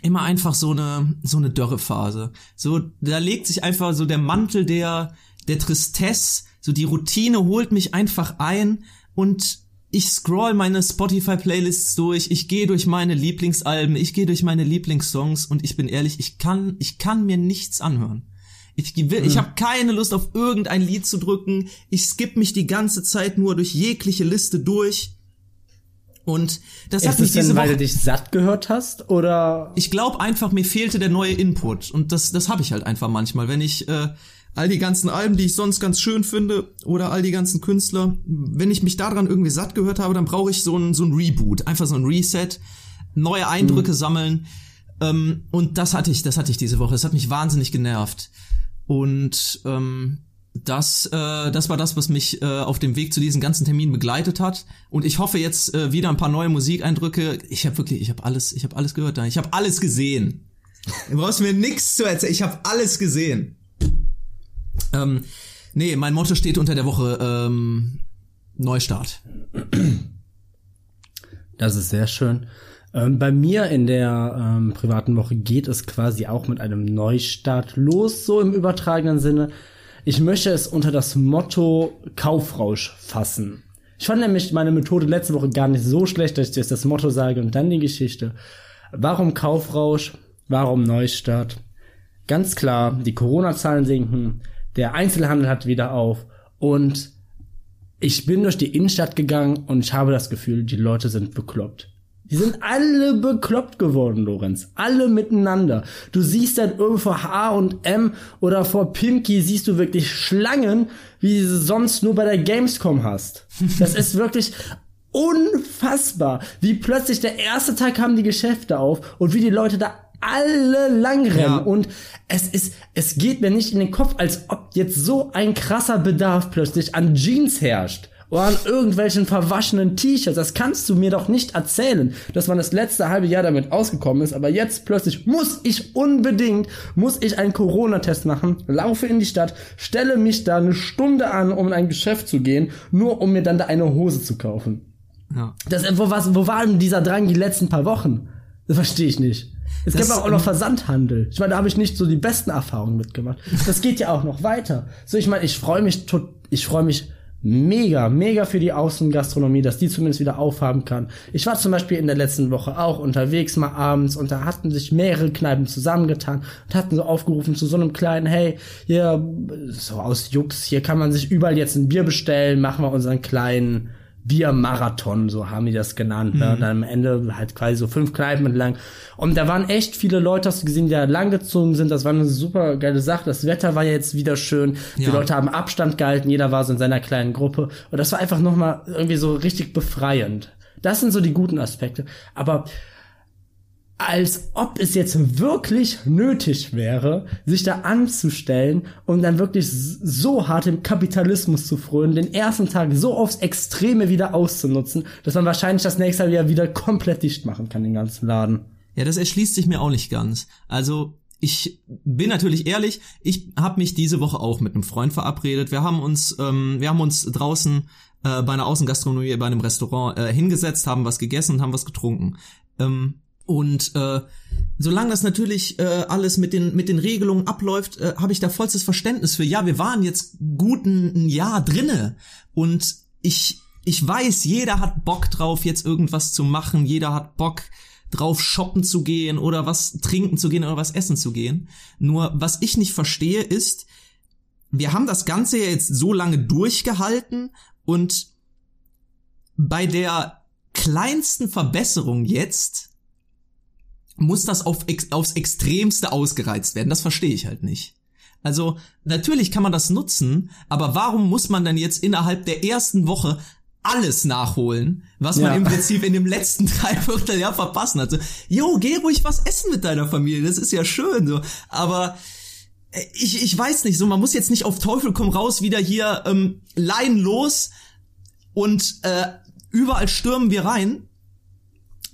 immer einfach so eine so eine Dörrephase. So da legt sich einfach so der Mantel der der Tristesse, so die Routine holt mich einfach ein und ich scroll meine Spotify Playlists durch, ich gehe durch meine Lieblingsalben, ich gehe durch meine Lieblingssongs und ich bin ehrlich, ich kann ich kann mir nichts anhören. Ich, will, ich habe keine Lust auf irgendein Lied zu drücken. Ich skipp mich die ganze Zeit nur durch jegliche Liste durch. Und das hat Ist mich es denn, diese weil Woche du dich satt gehört hast? Oder ich glaube einfach, mir fehlte der neue Input. Und das, das habe ich halt einfach manchmal. Wenn ich äh, all die ganzen Alben, die ich sonst ganz schön finde, oder all die ganzen Künstler, wenn ich mich daran irgendwie satt gehört habe, dann brauche ich so ein, so ein Reboot. Einfach so ein Reset, neue Eindrücke sammeln. Ähm, und das hatte ich, das hatte ich diese Woche. Das hat mich wahnsinnig genervt. Und ähm, das, äh, das war das, was mich äh, auf dem Weg zu diesen ganzen Terminen begleitet hat. Und ich hoffe jetzt äh, wieder ein paar neue Musikeindrücke. Ich habe wirklich, ich habe alles, ich habe alles gehört. Ich habe alles gesehen. Du brauchst mir nichts zu erzählen. Ich habe alles gesehen. Ähm, nee, mein Motto steht unter der Woche ähm, Neustart. Das ist sehr schön. Ähm, bei mir in der ähm, privaten Woche geht es quasi auch mit einem Neustart los, so im übertragenen Sinne. Ich möchte es unter das Motto Kaufrausch fassen. Ich fand nämlich meine Methode letzte Woche gar nicht so schlecht, dass ich jetzt das Motto sage und dann die Geschichte. Warum Kaufrausch? Warum Neustart? Ganz klar, die Corona-Zahlen sinken, der Einzelhandel hat wieder auf und ich bin durch die Innenstadt gegangen und ich habe das Gefühl, die Leute sind bekloppt. Die sind alle bekloppt geworden, Lorenz. Alle miteinander. Du siehst dann irgendwo vor H&M oder vor Pimki siehst du wirklich Schlangen, wie du sonst nur bei der Gamescom hast. Das ist wirklich unfassbar, wie plötzlich der erste Tag haben die Geschäfte auf und wie die Leute da alle langrennen ja. und es ist, es geht mir nicht in den Kopf, als ob jetzt so ein krasser Bedarf plötzlich an Jeans herrscht oder an irgendwelchen verwaschenen T-Shirts. Das kannst du mir doch nicht erzählen, dass man das letzte halbe Jahr damit ausgekommen ist. Aber jetzt plötzlich muss ich unbedingt, muss ich einen Corona-Test machen, laufe in die Stadt, stelle mich da eine Stunde an, um in ein Geschäft zu gehen, nur um mir dann da eine Hose zu kaufen. Ja. Das, wo, was, wo war denn dieser Drang die letzten paar Wochen? Das verstehe ich nicht. Es das, gibt auch noch Versandhandel. Ich meine, da habe ich nicht so die besten Erfahrungen mitgemacht. Das geht ja auch noch weiter. So, ich meine, ich freue mich, ich freue mich mega, mega für die Außengastronomie, dass die zumindest wieder aufhaben kann. Ich war zum Beispiel in der letzten Woche auch unterwegs mal abends und da hatten sich mehrere Kneipen zusammengetan und hatten so aufgerufen zu so einem kleinen, hey, hier, so aus Jux, hier kann man sich überall jetzt ein Bier bestellen, machen wir unseren kleinen Biermarathon, so haben die das genannt. Ne? Mhm. Und dann am Ende halt quasi so fünf Kneipen entlang. Und da waren echt viele Leute, hast du gesehen, die da langgezogen sind. Das war eine super geile Sache. Das Wetter war jetzt wieder schön. Ja. Die Leute haben Abstand gehalten. Jeder war so in seiner kleinen Gruppe. Und das war einfach nochmal irgendwie so richtig befreiend. Das sind so die guten Aspekte. Aber als ob es jetzt wirklich nötig wäre, sich da anzustellen und dann wirklich so hart im Kapitalismus zu frönen, den ersten Tag so aufs Extreme wieder auszunutzen, dass man wahrscheinlich das nächste Jahr wieder komplett dicht machen kann, den ganzen Laden. Ja, das erschließt sich mir auch nicht ganz. Also ich bin natürlich ehrlich, ich habe mich diese Woche auch mit einem Freund verabredet. Wir haben uns, ähm, wir haben uns draußen äh, bei einer Außengastronomie, bei einem Restaurant äh, hingesetzt, haben was gegessen und haben was getrunken. Ähm, und äh, solange das natürlich äh, alles mit den mit den Regelungen abläuft, äh, habe ich da vollstes Verständnis für. Ja, wir waren jetzt gut ein, ein Jahr drinne und ich ich weiß, jeder hat Bock drauf, jetzt irgendwas zu machen. Jeder hat Bock drauf, shoppen zu gehen oder was trinken zu gehen oder was essen zu gehen. Nur was ich nicht verstehe ist, wir haben das Ganze ja jetzt so lange durchgehalten und bei der kleinsten Verbesserung jetzt muss das auf, aufs Extremste ausgereizt werden. Das verstehe ich halt nicht. Also natürlich kann man das nutzen, aber warum muss man dann jetzt innerhalb der ersten Woche alles nachholen, was man im Prinzip in dem letzten *laughs* Dreivierteljahr verpassen hat. So, jo, geh ruhig was essen mit deiner Familie, das ist ja schön, so. Aber äh, ich, ich weiß nicht, so, man muss jetzt nicht auf Teufel komm raus wieder hier ähm, Leinen los und äh, überall stürmen wir rein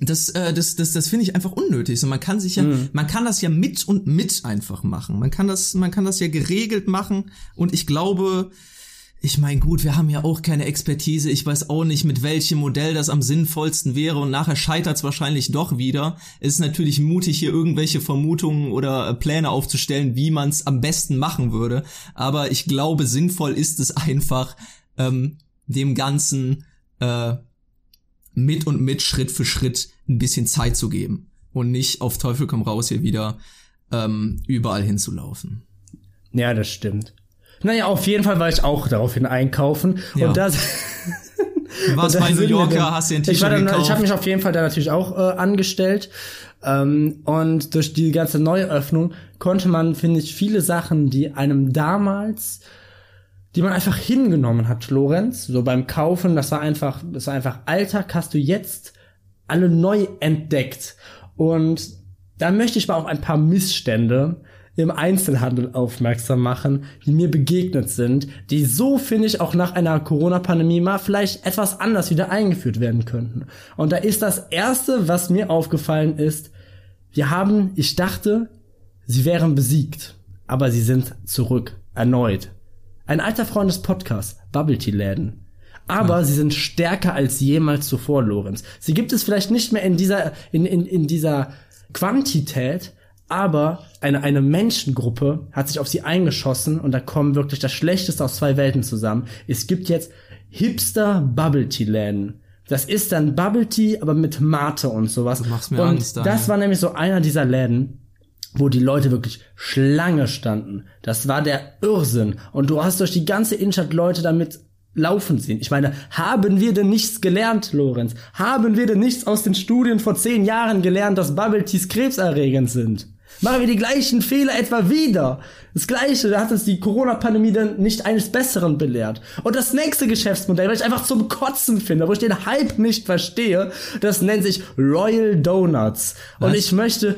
das, äh, das, das, das finde ich einfach unnötig. So, man kann sich ja, mhm. man kann das ja mit und mit einfach machen. Man kann das, man kann das ja geregelt machen. Und ich glaube, ich meine, gut, wir haben ja auch keine Expertise. Ich weiß auch nicht, mit welchem Modell das am sinnvollsten wäre. Und nachher scheitert es wahrscheinlich doch wieder. Es ist natürlich mutig, hier irgendwelche Vermutungen oder Pläne aufzustellen, wie man es am besten machen würde. Aber ich glaube, sinnvoll ist es einfach, ähm, dem Ganzen äh, mit und mit Schritt für Schritt ein bisschen Zeit zu geben und nicht auf Teufel komm raus hier wieder ähm, überall hinzulaufen. Ja, das stimmt. Naja, auf jeden Fall war ich auch daraufhin einkaufen ja. und das Du warst *laughs* bei New Yorker, hast dir ein T-Shirt gekauft. Ich habe mich auf jeden Fall da natürlich auch äh, angestellt. Ähm, und durch die ganze Neuöffnung konnte man, finde ich, viele Sachen, die einem damals die man einfach hingenommen hat, Lorenz. So beim Kaufen, das war einfach, das war einfach Alltag, hast du jetzt alle neu entdeckt. Und da möchte ich mal auf ein paar Missstände im Einzelhandel aufmerksam machen, die mir begegnet sind, die so, finde ich, auch nach einer Corona-Pandemie mal vielleicht etwas anders wieder eingeführt werden könnten. Und da ist das erste, was mir aufgefallen ist, wir haben, ich dachte, sie wären besiegt, aber sie sind zurück, erneut. Ein alter Freund des Podcasts, Bubble Tea Läden. Aber ja. sie sind stärker als jemals zuvor, Lorenz. Sie gibt es vielleicht nicht mehr in dieser, in, in, in dieser Quantität, aber eine, eine Menschengruppe hat sich auf sie eingeschossen und da kommen wirklich das Schlechteste aus zwei Welten zusammen. Es gibt jetzt Hipster Bubble Tea Läden, Das ist dann Bubble Tea, aber mit Mate und sowas. Du machst mir und Angst, Daniel. das war nämlich so einer dieser Läden, wo die Leute wirklich Schlange standen. Das war der Irrsinn. Und du hast durch die ganze Innenstadt Leute damit laufen sehen. Ich meine, haben wir denn nichts gelernt, Lorenz? Haben wir denn nichts aus den Studien vor zehn Jahren gelernt, dass Bubble Teas krebserregend sind? Machen wir die gleichen Fehler etwa wieder? Das gleiche, da hat uns die Corona-Pandemie dann nicht eines Besseren belehrt. Und das nächste Geschäftsmodell, was ich einfach zum Kotzen finde, wo ich den Hype nicht verstehe, das nennt sich Royal Donuts. Und Was? ich möchte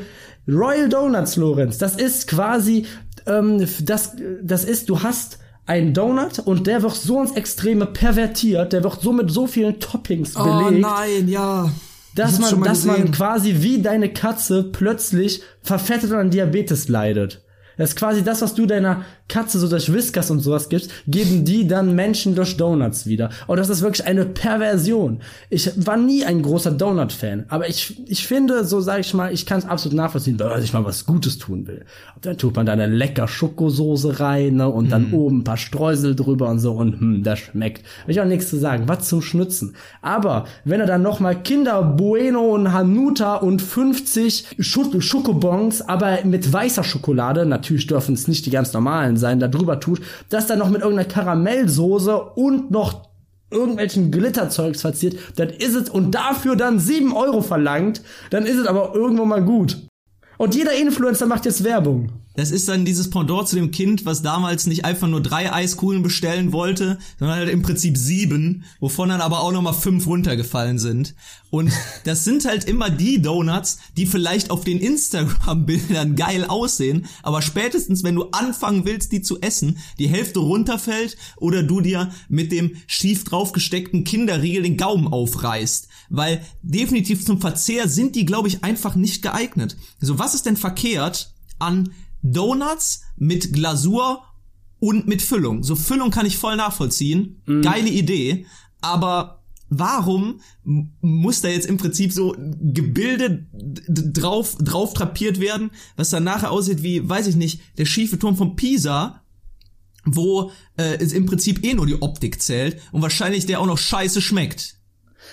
Royal Donuts, Lorenz, das ist quasi, ähm, das, das ist, du hast einen Donut und der wird so ins Extreme pervertiert, der wird so mit so vielen Toppings belegt Oh nein, ja. dass man, dass man quasi wie deine Katze plötzlich verfettet und an Diabetes leidet. Das ist quasi das, was du deiner Katze so durch Whiskas und sowas gibst, geben die dann Menschen durch Donuts wieder. Und das ist wirklich eine Perversion. Ich war nie ein großer Donut-Fan, aber ich, ich finde, so sage ich mal, ich kann es absolut nachvollziehen, man sich mal was Gutes tun will. Und dann tut man da eine lecker Schokosoße rein ne, und dann oben ein paar Streusel drüber und so und hm, das schmeckt. Will ich auch nichts zu sagen, was zum Schnutzen. Aber wenn er dann noch mal Kinder Bueno und Hanuta und 50 Schu- Schokobons, aber mit weißer Schokolade, natürlich dürfen es nicht die ganz normalen sein, da drüber tut, das dann noch mit irgendeiner Karamellsoße und noch irgendwelchen Glitterzeugs verziert, dann ist es und dafür dann 7 Euro verlangt, dann ist es aber irgendwo mal gut. Und jeder Influencer macht jetzt Werbung. Das ist dann dieses Pendant zu dem Kind, was damals nicht einfach nur drei Eiskugeln bestellen wollte, sondern halt im Prinzip sieben, wovon dann aber auch nochmal fünf runtergefallen sind. Und *laughs* das sind halt immer die Donuts, die vielleicht auf den Instagram-Bildern geil aussehen, aber spätestens, wenn du anfangen willst, die zu essen, die Hälfte runterfällt oder du dir mit dem schief draufgesteckten Kinderriegel den Gaumen aufreißt. Weil definitiv zum Verzehr sind die, glaube ich, einfach nicht geeignet. So, was ist denn verkehrt an Donuts mit Glasur und mit Füllung. So Füllung kann ich voll nachvollziehen. Geile Idee. Aber warum muss da jetzt im Prinzip so Gebilde drauf, drauf drapiert werden, was dann nachher aussieht wie, weiß ich nicht, der schiefe Turm von Pisa, wo äh, es im Prinzip eh nur die Optik zählt und wahrscheinlich der auch noch scheiße schmeckt.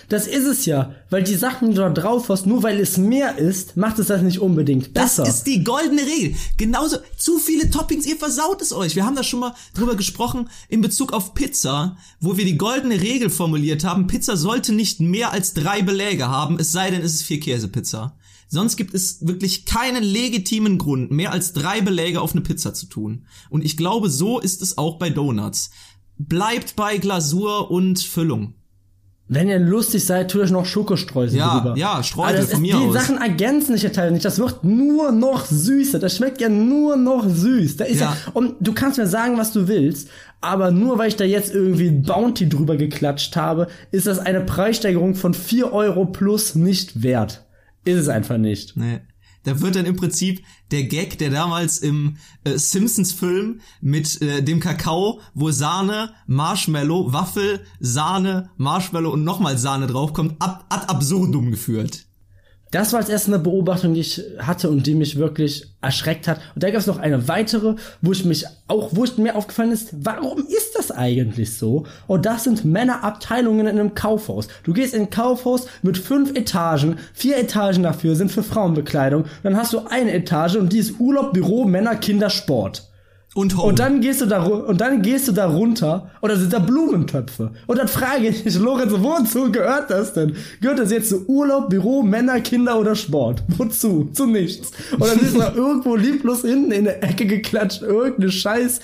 Das ist es ja, weil die Sachen, die du da drauf hast, nur weil es mehr ist, macht es das nicht unbedingt besser. Das ist die goldene Regel. Genauso, zu viele Toppings, ihr versaut es euch. Wir haben da schon mal drüber gesprochen in Bezug auf Pizza, wo wir die goldene Regel formuliert haben. Pizza sollte nicht mehr als drei Beläge haben, es sei denn, es ist vier Käsepizza. Sonst gibt es wirklich keinen legitimen Grund, mehr als drei Beläge auf eine Pizza zu tun. Und ich glaube, so ist es auch bei Donuts. Bleibt bei Glasur und Füllung. Wenn ihr lustig seid, tut euch noch Schokostreusel Ja, drüber. ja, Streusel das von mir die aus. Sachen ergänzen sich ja teilweise nicht. Das wird nur noch süßer. Das schmeckt ja nur noch süß. Da ist ja. Ja. und du kannst mir sagen, was du willst, aber nur weil ich da jetzt irgendwie Bounty drüber geklatscht habe, ist das eine Preissteigerung von 4 Euro plus nicht wert. Ist es einfach nicht. Nee. Da wird dann im Prinzip der Gag, der damals im äh, Simpsons-Film mit äh, dem Kakao, wo Sahne, Marshmallow, Waffel, Sahne, Marshmallow und nochmal Sahne draufkommt, ab, ad absurdum geführt. Das war als erste eine Beobachtung, die ich hatte und die mich wirklich erschreckt hat. Und da gab es noch eine weitere, wo ich mich auch, wo ich mir aufgefallen ist, warum ist das eigentlich so? Und das sind Männerabteilungen in einem Kaufhaus. Du gehst in ein Kaufhaus mit fünf Etagen, vier Etagen dafür sind für Frauenbekleidung. Dann hast du eine Etage und die ist Urlaub, Büro, Männer, Kinder, Sport. Und Home. Und dann gehst du da und dann gehst du da runter oder sind da Blumentöpfe. Und dann frage ich mich, Lorenz, wozu gehört das denn? Gehört das jetzt zu Urlaub, Büro, Männer, Kinder oder Sport? Wozu? Zu nichts. Und dann ist da irgendwo lieblos hinten in der Ecke geklatscht, irgendeine Scheiß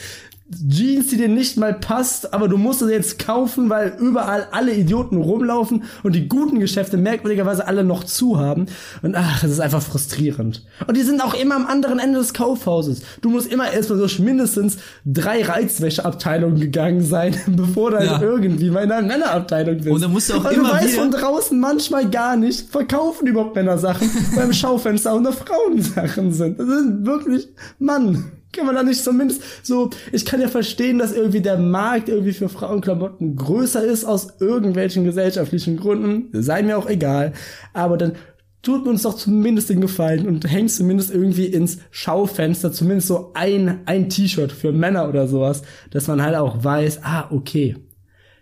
Jeans, die dir nicht mal passt, aber du musst sie jetzt kaufen, weil überall alle Idioten rumlaufen und die guten Geschäfte merkwürdigerweise alle noch zu haben. Und ach, es ist einfach frustrierend. Und die sind auch immer am anderen Ende des Kaufhauses. Du musst immer erstmal durch mindestens drei Reizwäscheabteilungen gegangen sein, *laughs* bevor du Ja. halt irgendwie mal in einer Männerabteilung bist. Und dann musst du auch und immer du weißt wieder- von draußen manchmal gar nicht, verkaufen überhaupt Männer Sachen, *laughs* beim Schaufenster auch nur Frauensachen sind. Das ist wirklich, Mann. Kann man da nicht zumindest so, ich kann ja verstehen, dass irgendwie der Markt irgendwie für Frauenklamotten größer ist aus irgendwelchen gesellschaftlichen Gründen, sei mir auch egal, aber dann tut uns doch zumindest den Gefallen und hängt zumindest irgendwie ins Schaufenster zumindest so ein, ein T-Shirt für Männer oder sowas, dass man halt auch weiß, ah, okay,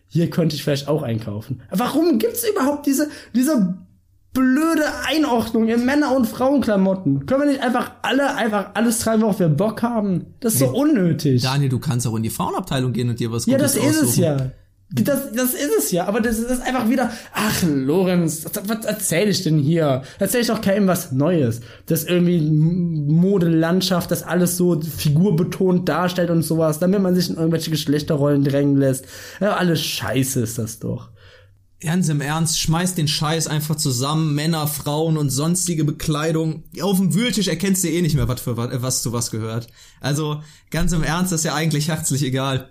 hier könnte ich vielleicht auch einkaufen. Warum gibt's überhaupt diese, diese blöde Einordnung in Männer- und Frauenklamotten? Können wir nicht einfach alle, einfach alles tragen, worauf wir Bock haben? Das ist so unnötig. Daniel, du kannst auch in die Frauenabteilung gehen und dir was Ja, Gutes das ist es aussuchen. ja. Das, das ist es ja, aber das ist einfach wieder, ach, Lorenz, was, erzähl ich denn hier? Erzähl ich doch keinem was Neues. Das irgendwie Modelandschaft, das alles so figurbetont darstellt und sowas, damit man sich in irgendwelche Geschlechterrollen drängen lässt. Ja, alles scheiße ist das doch. Ganz im Ernst, schmeiß den Scheiß einfach zusammen, Männer, Frauen und sonstige Bekleidung. Auf dem Wühltisch erkennst du eh nicht mehr, was für was, was zu was gehört. Also, ganz im Ernst, das ist ja eigentlich herzlich egal.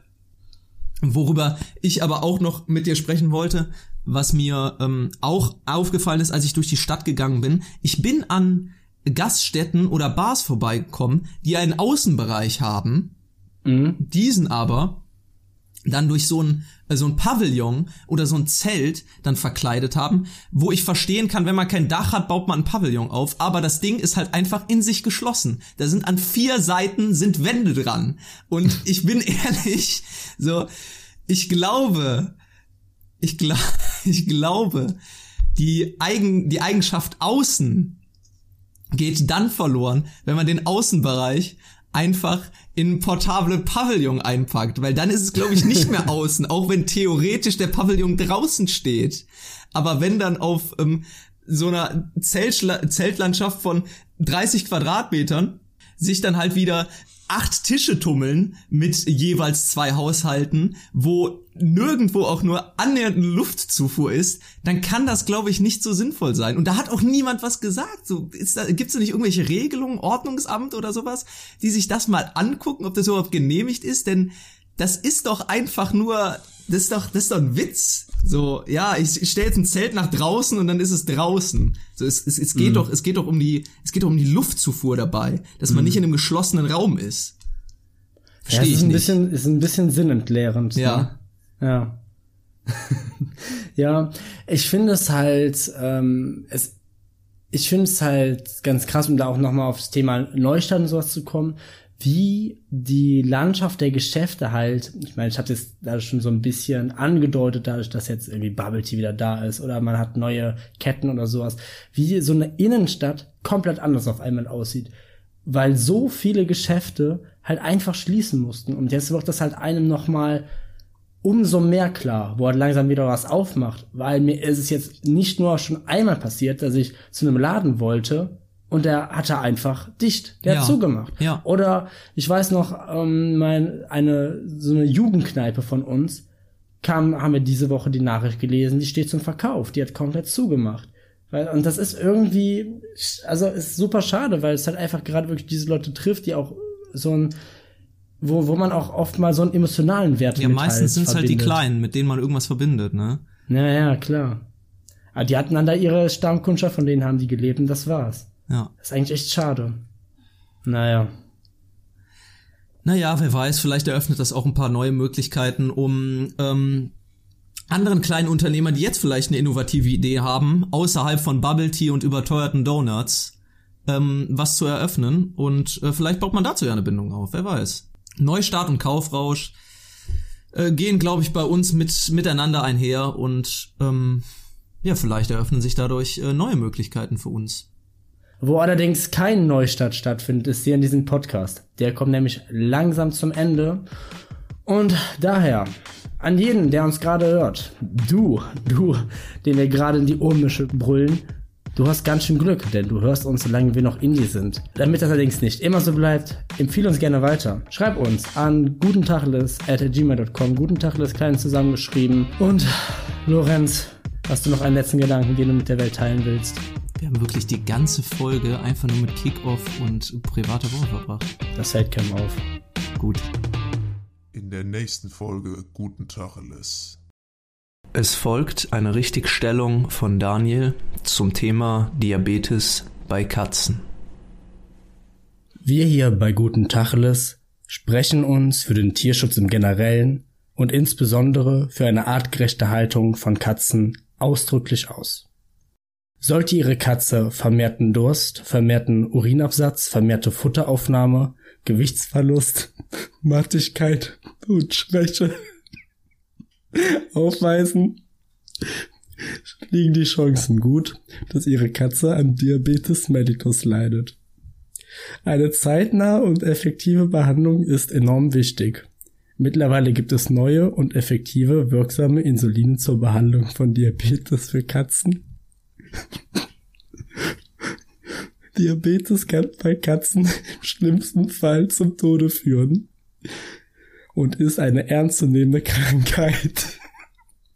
Worüber ich aber auch noch mit dir sprechen wollte, was mir ähm, auch aufgefallen ist, als ich durch die Stadt gegangen bin. Ich bin an Gaststätten oder Bars vorbeigekommen, die einen Außenbereich haben, diesen aber dann durch so ein, äh, so ein Pavillon oder so ein Zelt dann verkleidet haben, wo ich verstehen kann, wenn man kein Dach hat, baut man ein Pavillon auf, aber das Ding ist halt einfach in sich geschlossen. Da sind an vier Seiten sind Wände dran. Und *laughs* ich bin ehrlich, so, ich glaube, ich, gla *laughs* ich glaube, die, Eigen, die Eigenschaft außen geht dann verloren, wenn man den Außenbereich einfach in portable Pavillon einpackt, weil dann ist es, glaube ich, nicht mehr *laughs* außen, auch wenn theoretisch der Pavillon draußen steht. Aber wenn dann auf ähm, so einer Zeltschla Zeltlandschaft von 30 Quadratmetern sich dann halt wieder acht Tische tummeln mit jeweils zwei Haushalten, wo nirgendwo auch nur annähernd Luftzufuhr ist, dann kann das, glaube ich, nicht so sinnvoll sein. Und da hat auch niemand was gesagt. So, ist da, gibt's da nicht irgendwelche Regelungen, Ordnungsamt oder sowas, die sich das mal angucken, ob das überhaupt genehmigt ist? Denn das ist doch einfach nur, das ist doch, das ist doch ein Witz. So, ja, ich, ich stelle jetzt ein Zelt nach draußen und dann ist es draußen. So, es, es, es geht doch, es geht doch um die, es geht doch um die Luftzufuhr dabei, dass man nicht in einem geschlossenen Raum ist. Ja, Verstehe es ist ich ein nicht. bisschen, ist ein bisschen sinnentleerend. Ja. Ne? Ja. ja, ich finde es halt, ähm, es, ich finde es halt ganz krass, um da auch nochmal aufs Thema Neustadt und sowas zu kommen, wie die Landschaft der Geschäfte halt, ich meine, ich habe jetzt da schon so ein bisschen angedeutet, dadurch, dass jetzt irgendwie Bubble Tea wieder da ist oder man hat neue Ketten oder sowas, wie so eine Innenstadt komplett anders auf einmal aussieht. Weil so viele Geschäfte halt einfach schließen mussten. Und jetzt wird das halt einem nochmal umso mehr klar, wo er langsam wieder was aufmacht. Weil mir ist es jetzt nicht nur schon einmal passiert, dass ich zu einem Laden wollte und der hatte einfach dicht. Der Ja. hat zugemacht. Ja. Oder ich weiß noch, ähm, mein, eine, so eine Jugendkneipe von uns kam, haben wir diese Woche die Nachricht gelesen, die steht zum Verkauf. Die hat komplett zugemacht. Weil, und das ist irgendwie, also ist super schade, weil es halt einfach gerade wirklich diese Leute trifft, die auch so ein, wo, wo man auch oft mal so einen emotionalen Wert Ja, mit meistens sind es halt die. Kleinen, mit denen man irgendwas verbindet, ne? Ja, ja, klar. Aber die hatten dann da ihre Stammkundschaft, von denen haben die gelebt und das war's. Ja. Das ist eigentlich echt schade. Naja. Naja, wer weiß, vielleicht eröffnet das auch ein paar neue Möglichkeiten, um ähm, anderen kleinen Unternehmern, die jetzt vielleicht eine innovative Idee haben, außerhalb von Bubble Tea und überteuerten Donuts, ähm, was zu eröffnen. Und äh, vielleicht baut man dazu ja eine Bindung auf, wer weiß. Neustart und Kaufrausch äh, gehen, glaube ich, bei uns mit miteinander einher und ähm, ja, vielleicht eröffnen sich dadurch äh, neue Möglichkeiten für uns. Wo allerdings kein Neustart stattfindet, ist hier in diesem Podcast. Der kommt nämlich langsam zum Ende. Und daher, an jeden, der uns gerade hört, du, du, den wir gerade in die Ohrmische brüllen, du hast ganz schön Glück, denn du hörst uns, solange wir noch Indie sind. Damit das allerdings nicht immer so bleibt, empfehle uns gerne weiter. Schreib uns an gutentacheles.gmail.com, gutentacheles klein zusammengeschrieben. Und Lorenz, hast du noch einen letzten Gedanken, den du mit der Welt teilen willst? Wir haben wirklich die ganze Folge einfach nur mit Kickoff und privater Woche verbracht. Das fällt keinem auf. Gut. In der nächsten Folge Guten Tacheles. Es folgt eine Richtigstellung von Daniel zum Thema Diabetes bei Katzen. Wir hier bei Guten Tacheles sprechen uns für den Tierschutz im Generellen und insbesondere für eine artgerechte Haltung von Katzen ausdrücklich aus. Sollte Ihre Katze vermehrten Durst, vermehrten Urinabsatz, vermehrte Futteraufnahme, Gewichtsverlust, *laughs* Mattigkeit und Schwäche *laughs* aufweisen, liegen die Chancen gut, dass ihre Katze an Diabetes mellitus leidet. Eine zeitnahe und effektive Behandlung ist enorm wichtig. Mittlerweile gibt es neue und effektive wirksame Insuline zur Behandlung von Diabetes für Katzen. *laughs* Diabetes kann bei Katzen im schlimmsten Fall zum Tode führen und ist eine ernstzunehmende Krankheit.